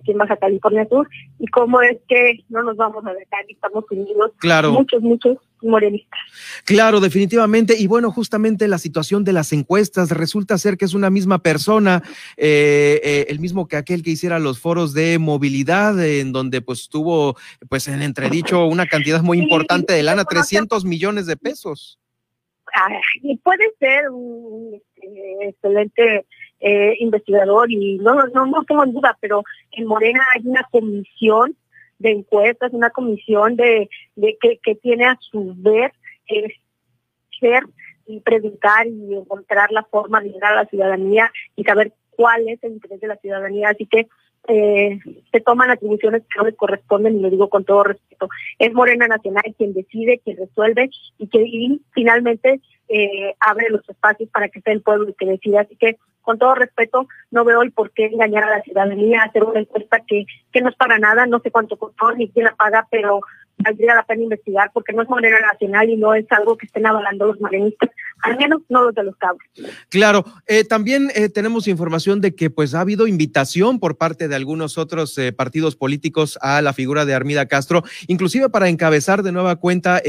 aquí en Baja California Sur y cómo es que no nos vamos a dejar y estamos unidos claro. muchos, muchos morenistas. Claro, definitivamente. Y bueno, justamente la situación de las encuestas resulta ser que es una misma persona, eh, eh, el mismo que aquel que hiciera los foros de movilidad, en donde pues tuvo pues en entredicho una cantidad muy importante de lana, 300 millones de pesos. y puede ser un este, excelente eh, investigador y no, no, no tengo duda, pero en Morena hay una comisión de encuestas, una comisión de, de que, que tiene a su vez que ser y preguntar y encontrar la forma de llegar a la ciudadanía y saber cuál es el interés de la ciudadanía. Así que eh, se toman atribuciones que no les corresponden y lo digo con todo respeto. Es Morena Nacional quien decide, quien resuelve y que y finalmente eh, abre los espacios para que sea el pueblo el que decida. Así que con todo respeto, no veo el por qué engañar a la ciudadanía, hacer una encuesta que, que no es para nada, no sé cuánto costó ni quién la paga, pero valdría la pena investigar porque no es manera nacional y no es algo que estén avalando los morenistas, al menos no los de los cabos. Claro, eh, también eh, tenemos información de que pues ha habido invitación por parte de algunos otros eh, partidos políticos a la figura de Armida Castro, inclusive para encabezar de nueva cuenta,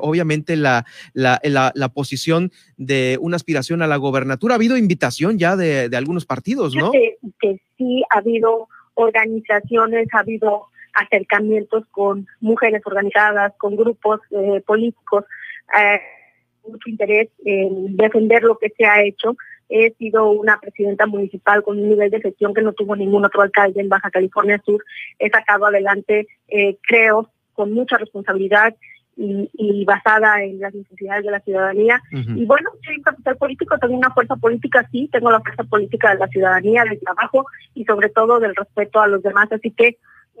obviamente, la, la, la, posición de una aspiración a la gobernatura. Ha habido invitación ya de, de algunos partidos, ¿no? Que, que sí ha habido organizaciones, ha habido acercamientos con mujeres organizadas, con grupos eh, políticos, eh, mucho interés en defender lo que se ha hecho. He sido una presidenta municipal con un nivel de gestión que no tuvo ningún otro alcalde en Baja California Sur. He sacado adelante, eh, creo, con mucha responsabilidad y, basada en las necesidades de la ciudadanía. Y bueno, soy un capital político, tengo una fuerza política, sí, tengo la fuerza política de la ciudadanía, del trabajo y sobre todo del respeto a los demás. Así que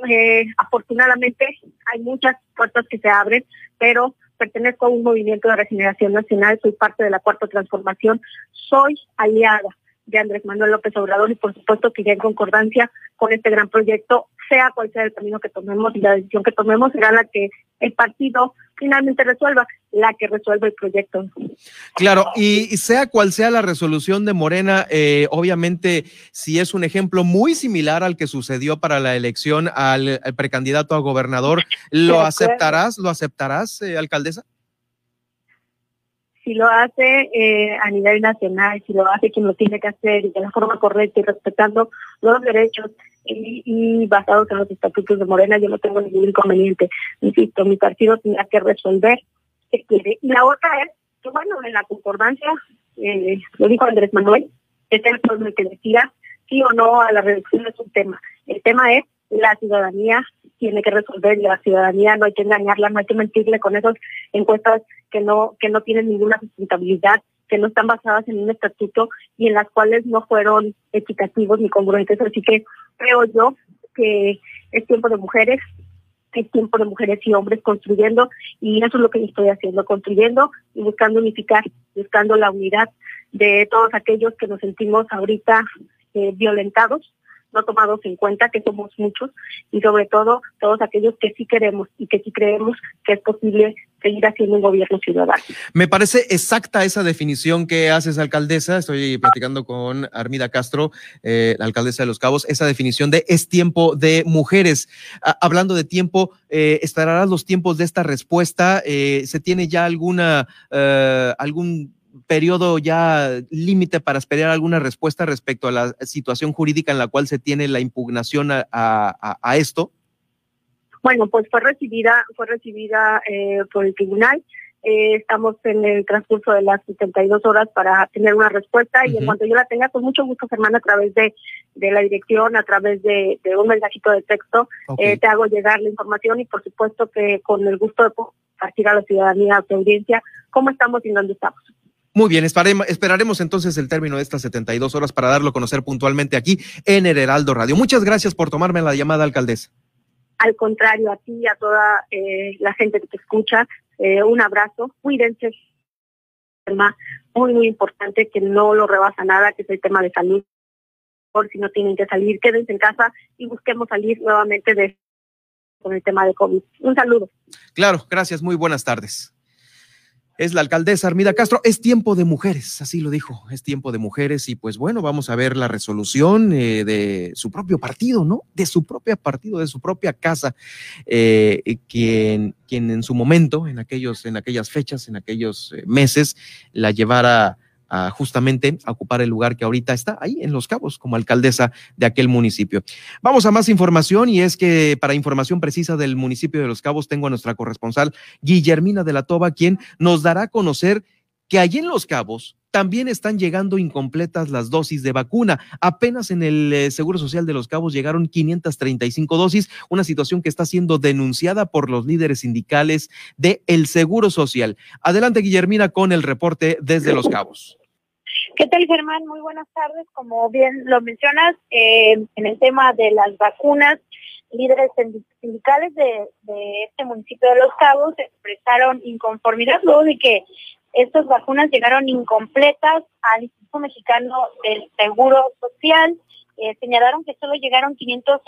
eh, afortunadamente hay muchas puertas que se abren, pero pertenezco a un movimiento de regeneración nacional, soy parte de la cuarta transformación, soy aliada de Andrés Manuel López Obrador y por supuesto que ya en concordancia con este gran proyecto, sea cual sea el camino que tomemos y la decisión que tomemos será la que el partido finalmente resuelva, la que resuelve el proyecto. Claro, y sea cual sea la resolución de Morena, eh, obviamente si es un ejemplo muy similar al que sucedió para la elección al, precandidato a gobernador, ¿lo aceptarás? ¿Lo aceptarás, eh, alcaldesa? Si lo hace eh, a nivel nacional, si lo hace quien lo tiene que hacer y de la forma correcta y respetando los derechos y, basados en los estatutos de Morena, yo no tengo ningún inconveniente. Insisto, mi partido tendrá que resolver. Y la otra es que, bueno, en la concordancia, eh, lo dijo Andrés Manuel, es el pueblo que decida sí o no a la reducción de su tema. El tema es la ciudadanía tiene que resolver y la ciudadanía no hay que engañarla, no hay que mentirle con esas encuestas que no que no tienen ninguna sustentabilidad, que no están basadas en un estatuto y en las cuales no fueron equitativos ni congruentes. Así que creo yo que es tiempo de mujeres, es tiempo de mujeres y hombres construyendo y eso es lo que estoy haciendo, construyendo y buscando unificar, buscando la unidad de todos aquellos que nos sentimos ahorita eh, violentados no tomados en cuenta, que somos muchos, y sobre todo todos aquellos que sí queremos y que sí creemos que es posible seguir haciendo un gobierno ciudadano. Me parece exacta esa definición que haces, alcaldesa. Estoy platicando con Armida Castro, eh, la alcaldesa de Los Cabos, esa definición de es tiempo de mujeres. hablando de tiempo, eh, ¿estarán los tiempos de esta respuesta? Eh, ¿Se tiene ya alguna, eh, algún periodo ya límite para esperar alguna respuesta respecto a la situación jurídica en la cual se tiene la impugnación a, a, esto? Bueno, pues fue recibida, fue recibida eh, por el tribunal. Eh, estamos en el transcurso de las 72 horas para tener una respuesta y en cuanto yo la tenga, con mucho gusto, Germán, a través de, de la dirección, a través de, de un mensajito de texto, eh, te hago llegar la información y por supuesto que con el gusto de compartir a la ciudadanía, a tu audiencia, cómo estamos y dónde estamos. Muy bien, esperaremos entonces el término de estas 72 horas para darlo a conocer puntualmente aquí en el Heraldo Radio. Muchas gracias por tomarme la llamada, alcaldesa. Al contrario, a ti y a toda eh, la gente que te escucha, eh, un abrazo. Cuídense. Tema muy, muy importante que no lo rebasa nada, que es el tema de salud. Por si no tienen que salir, quédense en casa y busquemos salir nuevamente de con el tema de COVID. Un saludo. Claro, gracias, muy buenas tardes es la alcaldesa Armida Castro. Es tiempo de mujeres, así lo dijo, es tiempo de mujeres y pues bueno, vamos a ver la resolución eh, de su propio partido, ¿no? De su propio partido, de su propia casa, eh, quien, quien en su momento, en, aquellos, en aquellas fechas, en aquellos eh, meses, la llevara a justamente ocupar el lugar que ahorita está ahí en Los Cabos como alcaldesa de aquel municipio. Vamos a más información y es que para información precisa del municipio de Los Cabos tengo a nuestra corresponsal Guillermina de la Toba, quien nos dará a conocer que allí en Los Cabos también están llegando incompletas las dosis de vacuna. Apenas en el eh, Seguro Social de Los Cabos llegaron 535 dosis, una situación que está siendo denunciada por los líderes sindicales de el Seguro Social. Adelante, Guillermina, con el reporte desde Los Cabos. ¿Qué tal, Germán? Muy buenas tardes. Como bien lo mencionas, eh, en el tema de las vacunas, líderes sindicales de, este municipio de Los Cabos expresaron inconformidad luego de que estas vacunas llegaron incompletas al Instituto Mexicano del Seguro Social. Eh, señalaron que solo llegaron 500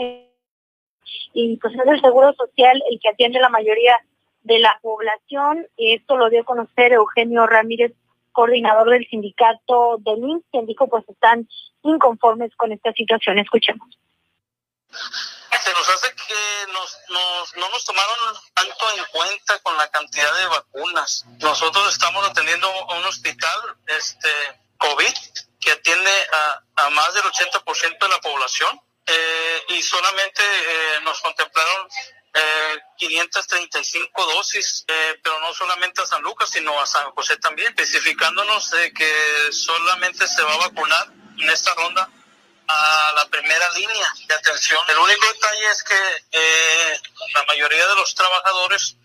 y pues es el Seguro Social el que atiende la mayoría de la población. Esto lo dio a conocer Eugenio Ramírez coordinador del sindicato del INSS, quien dijo pues están inconformes con esta situación. Escuchemos. Se nos hace que nos, nos, no nos tomaron tanto en cuenta con la cantidad de vacunas. Nosotros estamos atendiendo a un hospital este COVID que atiende a, a más del 80% de la población eh, y solamente eh, nos contemplaron eh, 535 dosis, eh, pero no solamente a San Lucas, sino a San José también, especificándonos de que solamente se va a vacunar en esta ronda a la primera línea de atención. El único detalle es que eh, la mayoría de los trabajadores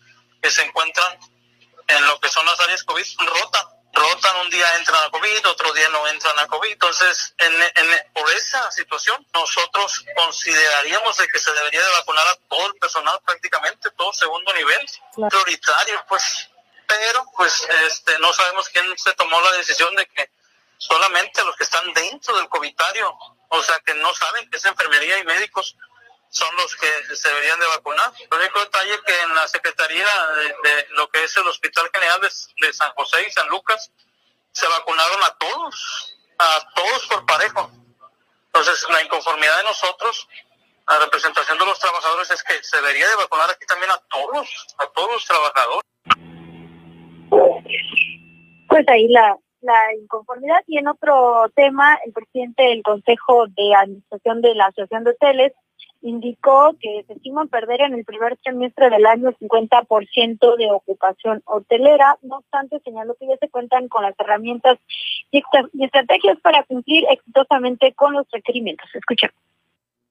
que se encuentran en lo que son las áreas COVID rotan rotan, un día entran a COVID, otro día no entran a COVID. Entonces, en, en, por esa situación, nosotros consideraríamos de que se debería de vacunar a todo el personal prácticamente, todo segundo nivel, prioritario, pues. Pero, pues, este, no sabemos quién se tomó la decisión de que solamente los que están dentro del COVIDario, o sea, que no saben que es enfermería y médicos, son los que se deberían de vacunar. El único detalle es que en la Secretaría de, lo que es el Hospital General de, San José y San Lucas se vacunaron a todos, a todos por parejo. Entonces, la inconformidad de nosotros, la representación de los trabajadores, es que se debería de vacunar aquí también a todos, a todos los trabajadores. Pues ahí la, la inconformidad. Y en otro tema, el presidente del Consejo de Administración de la Asociación de Hoteles indicó que se estima perder en el primer trimestre del año el 50% de ocupación hotelera. No obstante, señaló que ya se cuentan con las herramientas y, estrategias para cumplir exitosamente con los requerimientos. Escuchemos.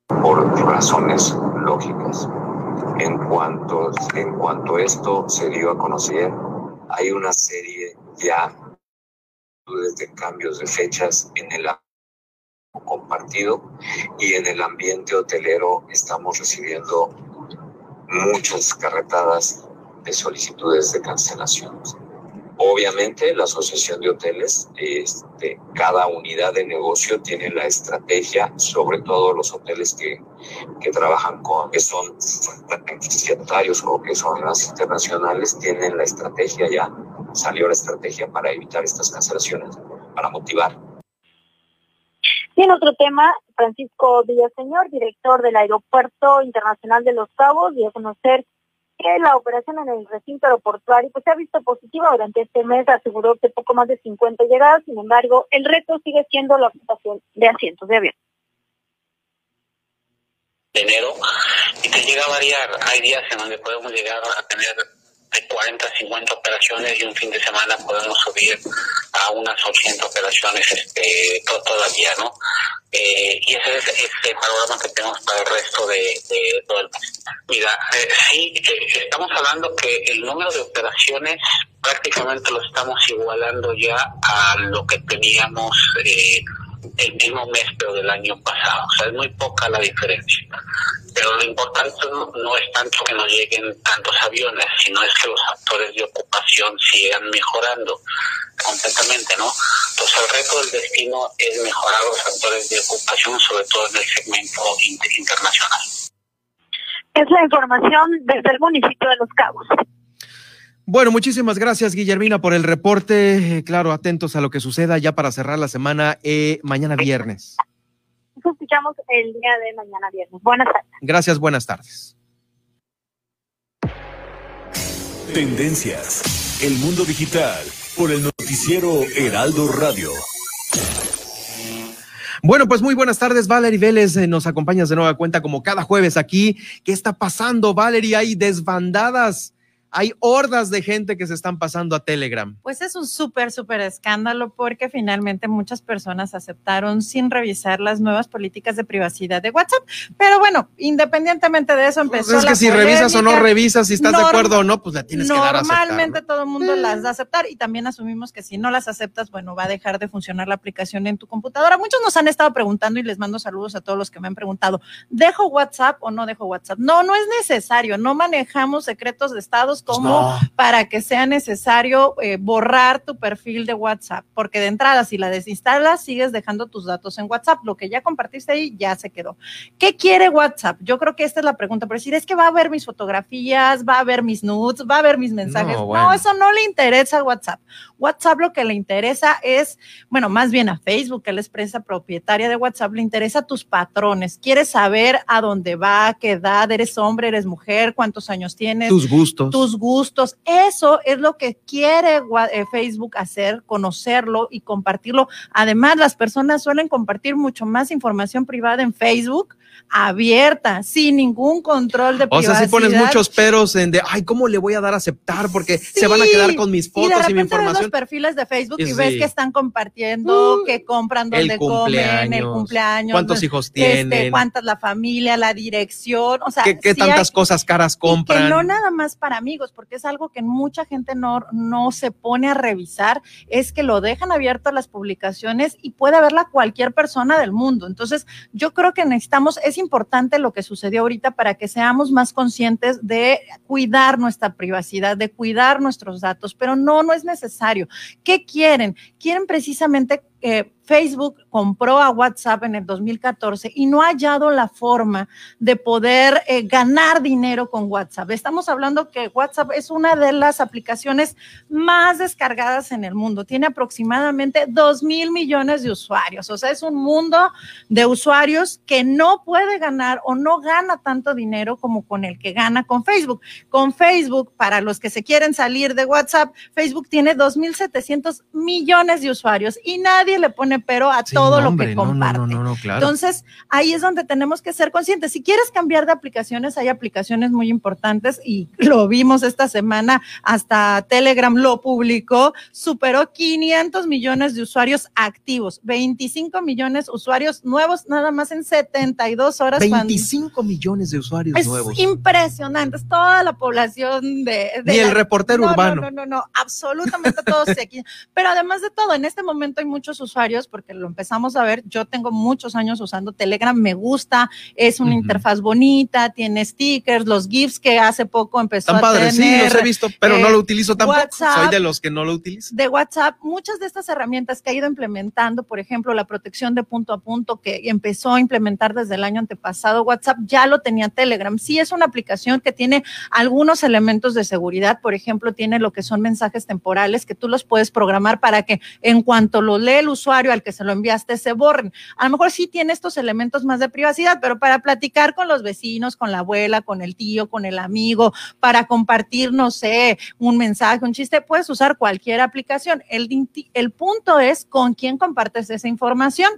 Por razones lógicas. En cuanto, en cuanto esto se dio a conocer, hay una serie ya de cambios de fechas en el compartido y en el ambiente hotelero estamos recibiendo muchas carretadas de solicitudes de cancelación. Obviamente la Asociación de Hoteles, este, cada unidad de negocio tiene la estrategia, sobre todo los hoteles que, que trabajan con, que son franquiciatarios o que son las internacionales, tienen la estrategia ya, salió la estrategia para evitar estas cancelaciones, para motivar y en otro tema, Francisco Villaseñor, director del Aeropuerto Internacional de Los Cabos, dio a conocer que la operación en el recinto aeroportuario pues, se ha visto positiva durante este mes, aseguró que poco más de 50 llegadas, sin embargo, el reto sigue siendo la ocupación de asientos de avión. De enero, y que llega a variar, hay días en donde podemos llegar a tener de 40 a 50 operaciones y un fin de semana podemos subir a unas 80 operaciones este, todavía, ¿no? Eh, y ese es, el panorama que tenemos para el resto de, todo el país. Mira, eh, sí, eh, estamos hablando que el número de operaciones prácticamente lo estamos igualando ya a lo que teníamos el mismo mes pero del año pasado. O sea, es muy poca la diferencia. Pero lo importante no, es tanto que no lleguen tantos aviones, sino es que los actores de ocupación sigan mejorando completamente, ¿no? Entonces el reto del destino es mejorar los actores de ocupación, sobre todo en el segmento internacional. Es la información desde el municipio de Los Cabos. Bueno, muchísimas gracias, Guillermina, por el reporte. Eh, claro, atentos a lo que suceda ya para cerrar la semana eh, mañana viernes. Nos escuchamos el día de mañana viernes. Buenas tardes. Gracias, buenas tardes. Tendencias. El mundo digital por el noticiero Heraldo Radio. Bueno, pues muy buenas tardes, Valerie Vélez. Eh, nos acompañas de nueva cuenta como cada jueves aquí. ¿Qué está pasando, Valerie? Hay desbandadas hay hordas de gente que se están pasando a Telegram. Pues es un súper, súper escándalo porque finalmente muchas personas aceptaron sin revisar las nuevas políticas de privacidad de WhatsApp. Pero bueno, independientemente de eso empezó. Pues es que si revisas o no revisas, si estás de acuerdo o no, pues la tienes que dar a aceptar. Normalmente todo el mundo las da a aceptar y también asumimos que si no las aceptas, bueno, va a dejar de funcionar la aplicación en tu computadora. Muchos nos han estado preguntando y les mando saludos a todos los que me han preguntado, ¿dejo WhatsApp o no dejo WhatsApp? No, no es necesario, no manejamos secretos de estados pues como para que sea necesario eh, borrar tu perfil de WhatsApp, porque de entrada, si la desinstalas, sigues dejando tus datos en WhatsApp. Lo que ya compartiste ahí ya se quedó. ¿Qué quiere WhatsApp? Yo creo que esta es la pregunta, por decir, es que va a ver mis fotografías, va a ver mis nudes, va a ver mis mensajes. No, eso no le interesa a WhatsApp. WhatsApp lo que le interesa es, bueno, más bien a Facebook, que es la empresa propietaria de WhatsApp, le interesa tus patrones. Quiere saber a dónde va, qué edad, eres hombre, eres mujer, cuántos años tienes. Tus gustos. Tus gustos. Eso es lo que quiere eh, Facebook hacer, conocerlo y compartirlo. Además, las personas suelen compartir mucho más información privada en Facebook abierta, sin ningún control de privacidad. O sea, si pones muchos peros en de, ay, ¿cómo le voy a dar a aceptar? Porque se van a quedar con mis fotos y, mi información. Ves los perfiles de Facebook y, ves que están compartiendo, uh, que compran donde comen, el cumpleaños. ¿Cuántos hijos este, tienen? cuántas la familia, la dirección, o sea. ¿Qué, tantas cosas caras compran? que no nada más para amigos, porque es algo que mucha gente no, no se pone a revisar, es que lo dejan abierto a las publicaciones y puede verla cualquier persona del mundo. Entonces, yo creo que necesitamos, es importante lo que sucedió ahorita para que seamos más conscientes de cuidar nuestra privacidad, de cuidar nuestros datos, pero no, no es necesario. ¿Qué quieren? Quieren precisamente eh, Facebook compró a WhatsApp en el 2014 y no ha hallado la forma de poder eh, ganar dinero con WhatsApp. Estamos hablando que WhatsApp es una de las aplicaciones más descargadas en el mundo. Tiene aproximadamente 2 mil millones de usuarios. O sea, es un mundo de usuarios que no puede ganar o no gana tanto dinero como con el que gana con Facebook. Con Facebook, para los que se quieren salir de WhatsApp, Facebook tiene 2.700 millones de usuarios y nadie le pone pero a todo lo que comparte. Entonces, ahí es donde tenemos que ser conscientes. Si quieres cambiar de aplicaciones, hay aplicaciones muy importantes y lo vimos esta semana, hasta Telegram lo publicó, superó 500 millones de usuarios activos, 25 millones de usuarios nuevos nada más en 72 horas. 25 millones de usuarios es nuevos. Impresionante, es toda la población de... Ni el reportero urbano. No, no, no, absolutamente todos aquí. Pero además de todo, en este momento hay muchos usuarios porque lo empezamos a ver. Yo tengo muchos años usando Telegram, me gusta, es una interfaz bonita, tiene stickers, los GIFs que hace poco empezó a tener. sí, los he visto, pero no lo eh, utilizo tampoco. Soy de los que no lo utilizo. De WhatsApp, muchas de estas herramientas que ha ido implementando, por ejemplo, la protección de punto a punto que empezó a implementar desde el año antepasado, WhatsApp ya lo tenía Telegram. Sí es una aplicación que tiene algunos elementos de seguridad, por ejemplo, tiene lo que son mensajes temporales que tú los puedes programar para que en cuanto lo lee el usuario al que se lo enviaste se borren. A lo mejor sí tiene estos elementos más de privacidad, pero para platicar con los vecinos, con la abuela, con el tío, con el amigo, para compartir, no sé, un mensaje, un chiste, puedes usar cualquier aplicación. El, el punto es con quién compartes esa información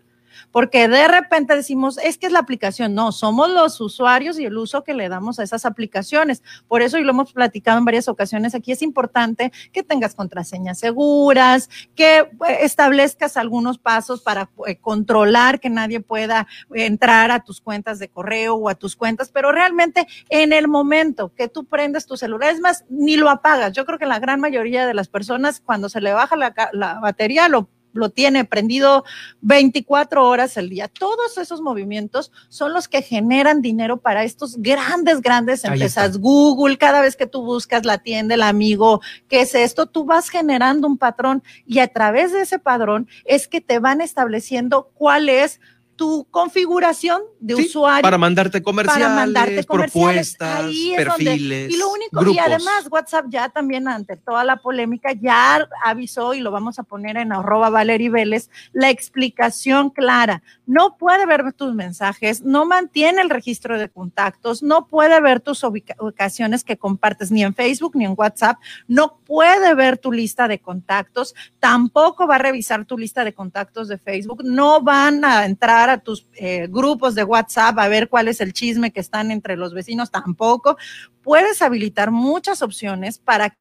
porque de repente decimos, es que es la aplicación. No, somos los usuarios y el uso que le damos a esas aplicaciones. Por eso, y lo hemos platicado en varias ocasiones, aquí es importante que tengas contraseñas seguras, que eh, establezcas algunos pasos para eh, controlar que nadie pueda entrar a tus cuentas de correo o a tus cuentas, pero realmente en el momento que tú prendes tu celular, es más, ni lo apagas. Yo creo que la gran mayoría de las personas, cuando se le baja la, la batería, lo lo tiene prendido 24 horas al día. Todos esos movimientos son los que generan dinero para estos grandes, grandes empresas. Google, cada vez que tú buscas la tienda, el amigo, ¿qué es esto? Tú vas generando un patrón y a través de ese padrón es que te van estableciendo cuál es tu configuración de Sí, usuario. para mandarte comerciales, para mandarte comerciales. propuestas, Ahí es donde- perfiles, y lo único, y además WhatsApp ya también ante toda la polémica ya avisó y lo vamos a poner en arroba Valerie Vélez, la explicación clara. No puede ver tus mensajes, no mantiene el registro de contactos, no puede ver tus ubica- ubicaciones que compartes ni en Facebook ni en WhatsApp, no puede ver tu lista de contactos, tampoco va a revisar tu lista de contactos de Facebook, no van a entrar a tus eh, grupos de WhatsApp a ver cuál es el chisme que están entre los vecinos, tampoco. Puedes habilitar muchas opciones para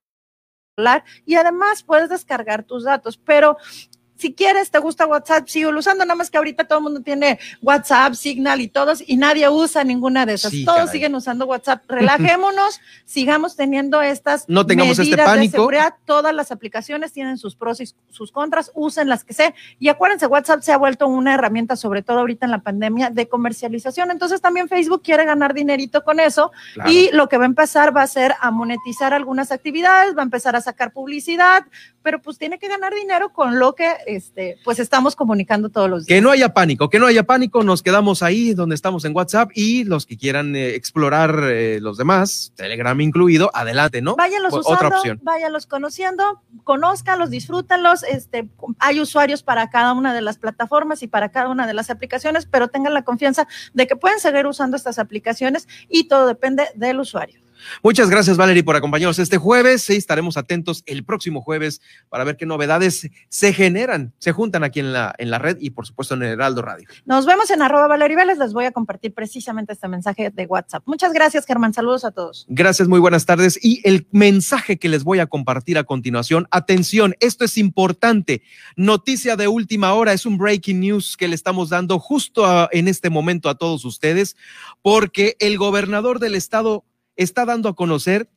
hablar y además puedes descargar tus datos, pero si quieres, te gusta WhatsApp, sigue usando, nada más que ahorita todo el mundo tiene WhatsApp, Signal y todos, y nadie usa ninguna de esas. Sí, todos caray. siguen usando WhatsApp. Relajémonos, sigamos teniendo estas No tengamos este medidas pánico. de seguridad. Todas las aplicaciones tienen sus pros y sus contras, usen las que sea. Y acuérdense, WhatsApp se ha vuelto una herramienta, sobre todo ahorita en la pandemia, de comercialización. Entonces también Facebook quiere ganar dinerito con eso. Claro. Y lo que va a empezar va a ser a monetizar algunas actividades, va a empezar a sacar publicidad, pero pues tiene que ganar dinero con lo que este, pues estamos comunicando todos los días. Que no haya pánico, que no haya pánico, nos quedamos ahí donde estamos en WhatsApp y los que quieran eh, explorar eh, los demás, Telegram incluido, adelante, ¿no? Váyanlos usando, Otra opción. váyanlos conociendo, conózcanlos, disfrútenlos. Este, hay usuarios para cada una de las plataformas y para cada una de las aplicaciones, pero tengan la confianza de que pueden seguir usando estas aplicaciones y todo depende del usuario. Muchas gracias, Valerie, por acompañarnos este jueves. Sí, estaremos atentos el próximo jueves para ver qué novedades se generan, se juntan aquí en la, en la red y, por supuesto, en el Heraldo Radio. Nos vemos en arroba Valerie Vélez. Les voy a compartir precisamente este mensaje de WhatsApp. Muchas gracias, Germán. Saludos a todos. Gracias, muy buenas tardes. Y el mensaje que les voy a compartir a continuación, atención, esto es importante. Noticia de última hora, es un breaking news que le estamos dando justo a- en este momento a todos ustedes, porque el gobernador del estado está dando a conocer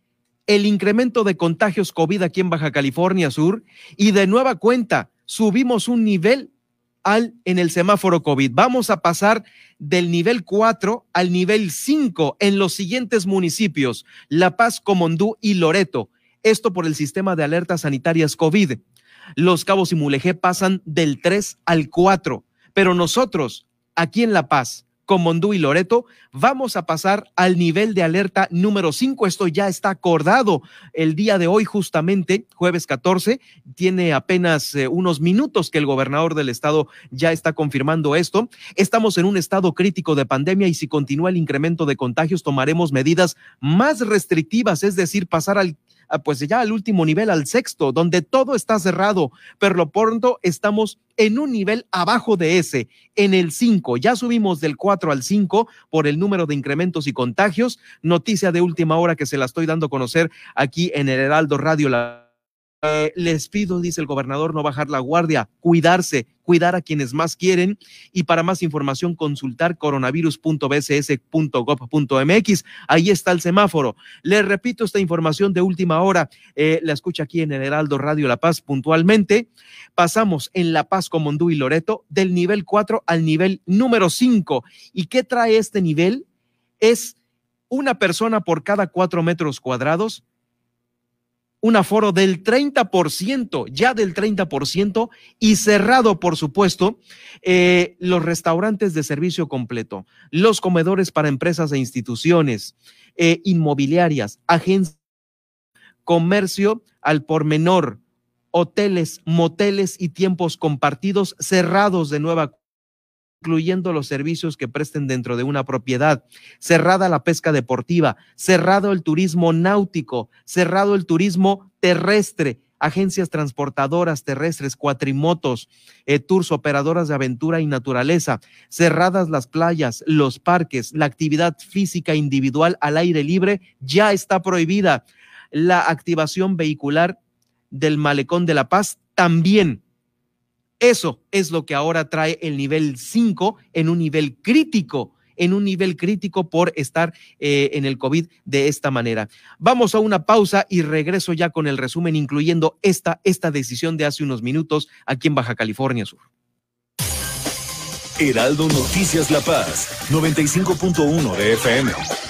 el incremento de contagios COVID aquí en Baja California Sur y de nueva cuenta subimos un nivel al en el semáforo COVID. Vamos a pasar del nivel 4 al nivel 5 en los siguientes municipios: La Paz, Comondú y Loreto. Esto por el sistema de alertas sanitarias COVID. Los Cabos y Mulegé pasan del 3 al 4, pero nosotros aquí en La Paz, Comondú y Loreto, vamos a pasar al nivel de alerta número 5. Esto ya está acordado el día de hoy, justamente, jueves 14. Tiene apenas eh, unos minutos que el gobernador del estado ya está confirmando esto. Estamos en un estado crítico de pandemia y si continúa el incremento de contagios, tomaremos medidas más restrictivas, es decir, pasar al pues ya al último nivel, al sexto, donde todo está cerrado, pero lo pronto estamos en un nivel abajo de ese, en el 5. Ya subimos del 4 al 5 por el número de incrementos y contagios. Noticia de última hora que se la estoy dando a conocer aquí en el Heraldo Radio. La eh, les pido, dice el gobernador, no bajar la guardia, cuidarse, cuidar a quienes más quieren y para más información consultar coronavirus.bcs.gov.mx. Ahí está el semáforo. Les repito esta información de última hora, eh, la escucha aquí en el Heraldo Radio La Paz puntualmente. Pasamos en La Paz, Comondú y Loreto del nivel 4 al nivel número 5. ¿Y qué trae este nivel? Es una persona por cada cuatro metros cuadrados un aforo del 30%, ya del 30%, y cerrado, por supuesto, eh, los restaurantes de servicio completo, los comedores para empresas e instituciones, eh, inmobiliarias, agencias, comercio al por menor, hoteles, moteles y tiempos compartidos cerrados de nueva incluyendo los servicios que presten dentro de una propiedad, cerrada la pesca deportiva, cerrado el turismo náutico, cerrado el turismo terrestre, agencias transportadoras terrestres, cuatrimotos, eh, tours, operadoras de aventura y naturaleza, cerradas las playas, los parques, la actividad física individual al aire libre ya está prohibida. La activación vehicular del malecón de La Paz también eso es lo que ahora trae el nivel 5 en un nivel crítico, en un nivel crítico por estar eh, en el COVID de esta manera. Vamos a una pausa y regreso ya con el resumen, incluyendo esta, esta decisión de hace unos minutos aquí en Baja California Sur. Heraldo Noticias La Paz, 95.1 de FM.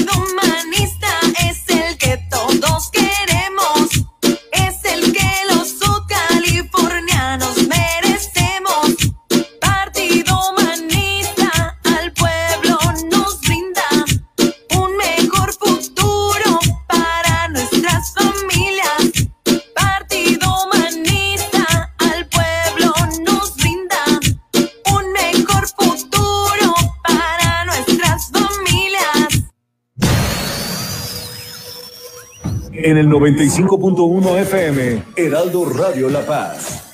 Partido Humanista es el que todos queremos. En el 95.1 FM, Heraldo Radio La Paz.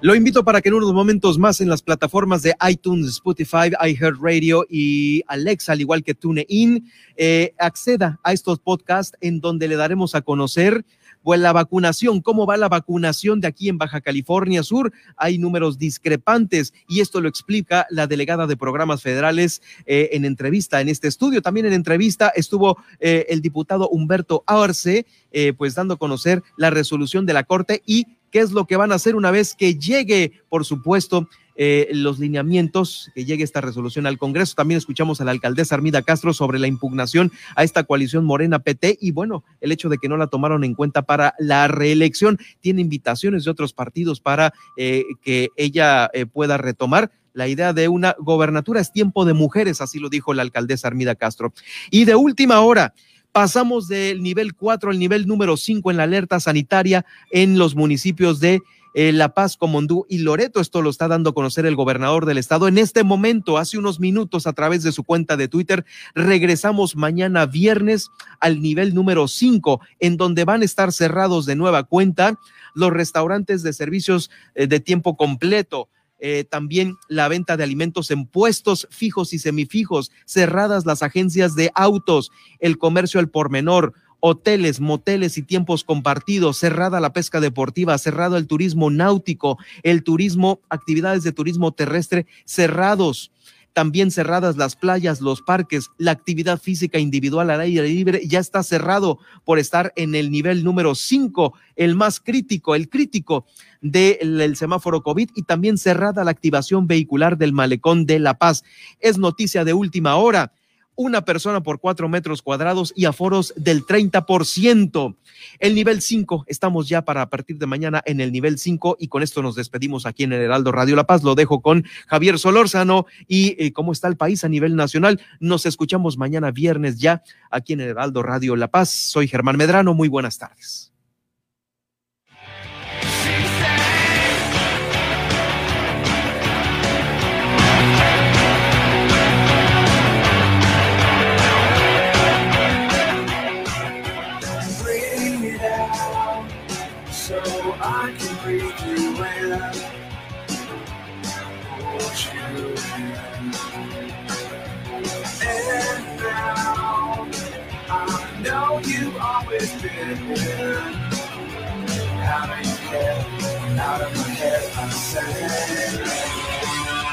Lo invito para que en unos momentos más en las plataformas de iTunes, Spotify, iHeartRadio y Alexa, al igual que TuneIn, eh, acceda a estos podcasts en donde le daremos a conocer pues la vacunación, cómo va la vacunación de aquí en Baja California Sur. Hay números discrepantes y esto lo explica la delegada de programas federales eh, en entrevista en este estudio. También en entrevista estuvo eh, el diputado Humberto Arce, eh, pues dando a conocer la resolución de la Corte y qué es lo que van a hacer una vez que llegue, por supuesto, eh, los lineamientos, que llegue esta resolución al Congreso. También escuchamos a la alcaldesa Armida Castro sobre la impugnación a esta coalición Morena PT y bueno, el hecho de que no la tomaron en cuenta para la reelección. Tiene invitaciones de otros partidos para eh, que ella eh, pueda retomar la idea de una gobernatura es tiempo de mujeres, así lo dijo la alcaldesa Armida Castro. Y de última hora, pasamos del nivel 4 al nivel número 5 en la alerta sanitaria en los municipios de eh, La Paz, Comondú y Loreto. Esto lo está dando a conocer el gobernador del estado. En este momento, hace unos minutos, a través de su cuenta de Twitter, regresamos mañana viernes al nivel número 5, en donde van a estar cerrados de nueva cuenta los restaurantes de servicios eh, de tiempo completo. Eh, también la venta de alimentos en puestos fijos y semifijos, cerradas las agencias de autos, el comercio al por menor, hoteles, moteles y tiempos compartidos, cerrada la pesca deportiva, cerrado el turismo náutico, el turismo, actividades de turismo terrestre cerrados. También cerradas las playas, los parques, la actividad física individual al aire libre ya está cerrado por estar en el nivel número 5, el más crítico, el crítico del semáforo COVID y también cerrada la activación vehicular del malecón de La Paz. Es noticia de última hora una persona por cuatro metros cuadrados y aforos del 30%. El nivel 5, estamos ya para partir de mañana en el nivel 5 y con esto nos despedimos aquí en el Heraldo Radio La Paz. Lo dejo con Javier Solórzano y eh, cómo está el país a nivel nacional. Nos escuchamos mañana viernes ya aquí en el Heraldo Radio La Paz. Soy Germán Medrano, muy buenas tardes. Out of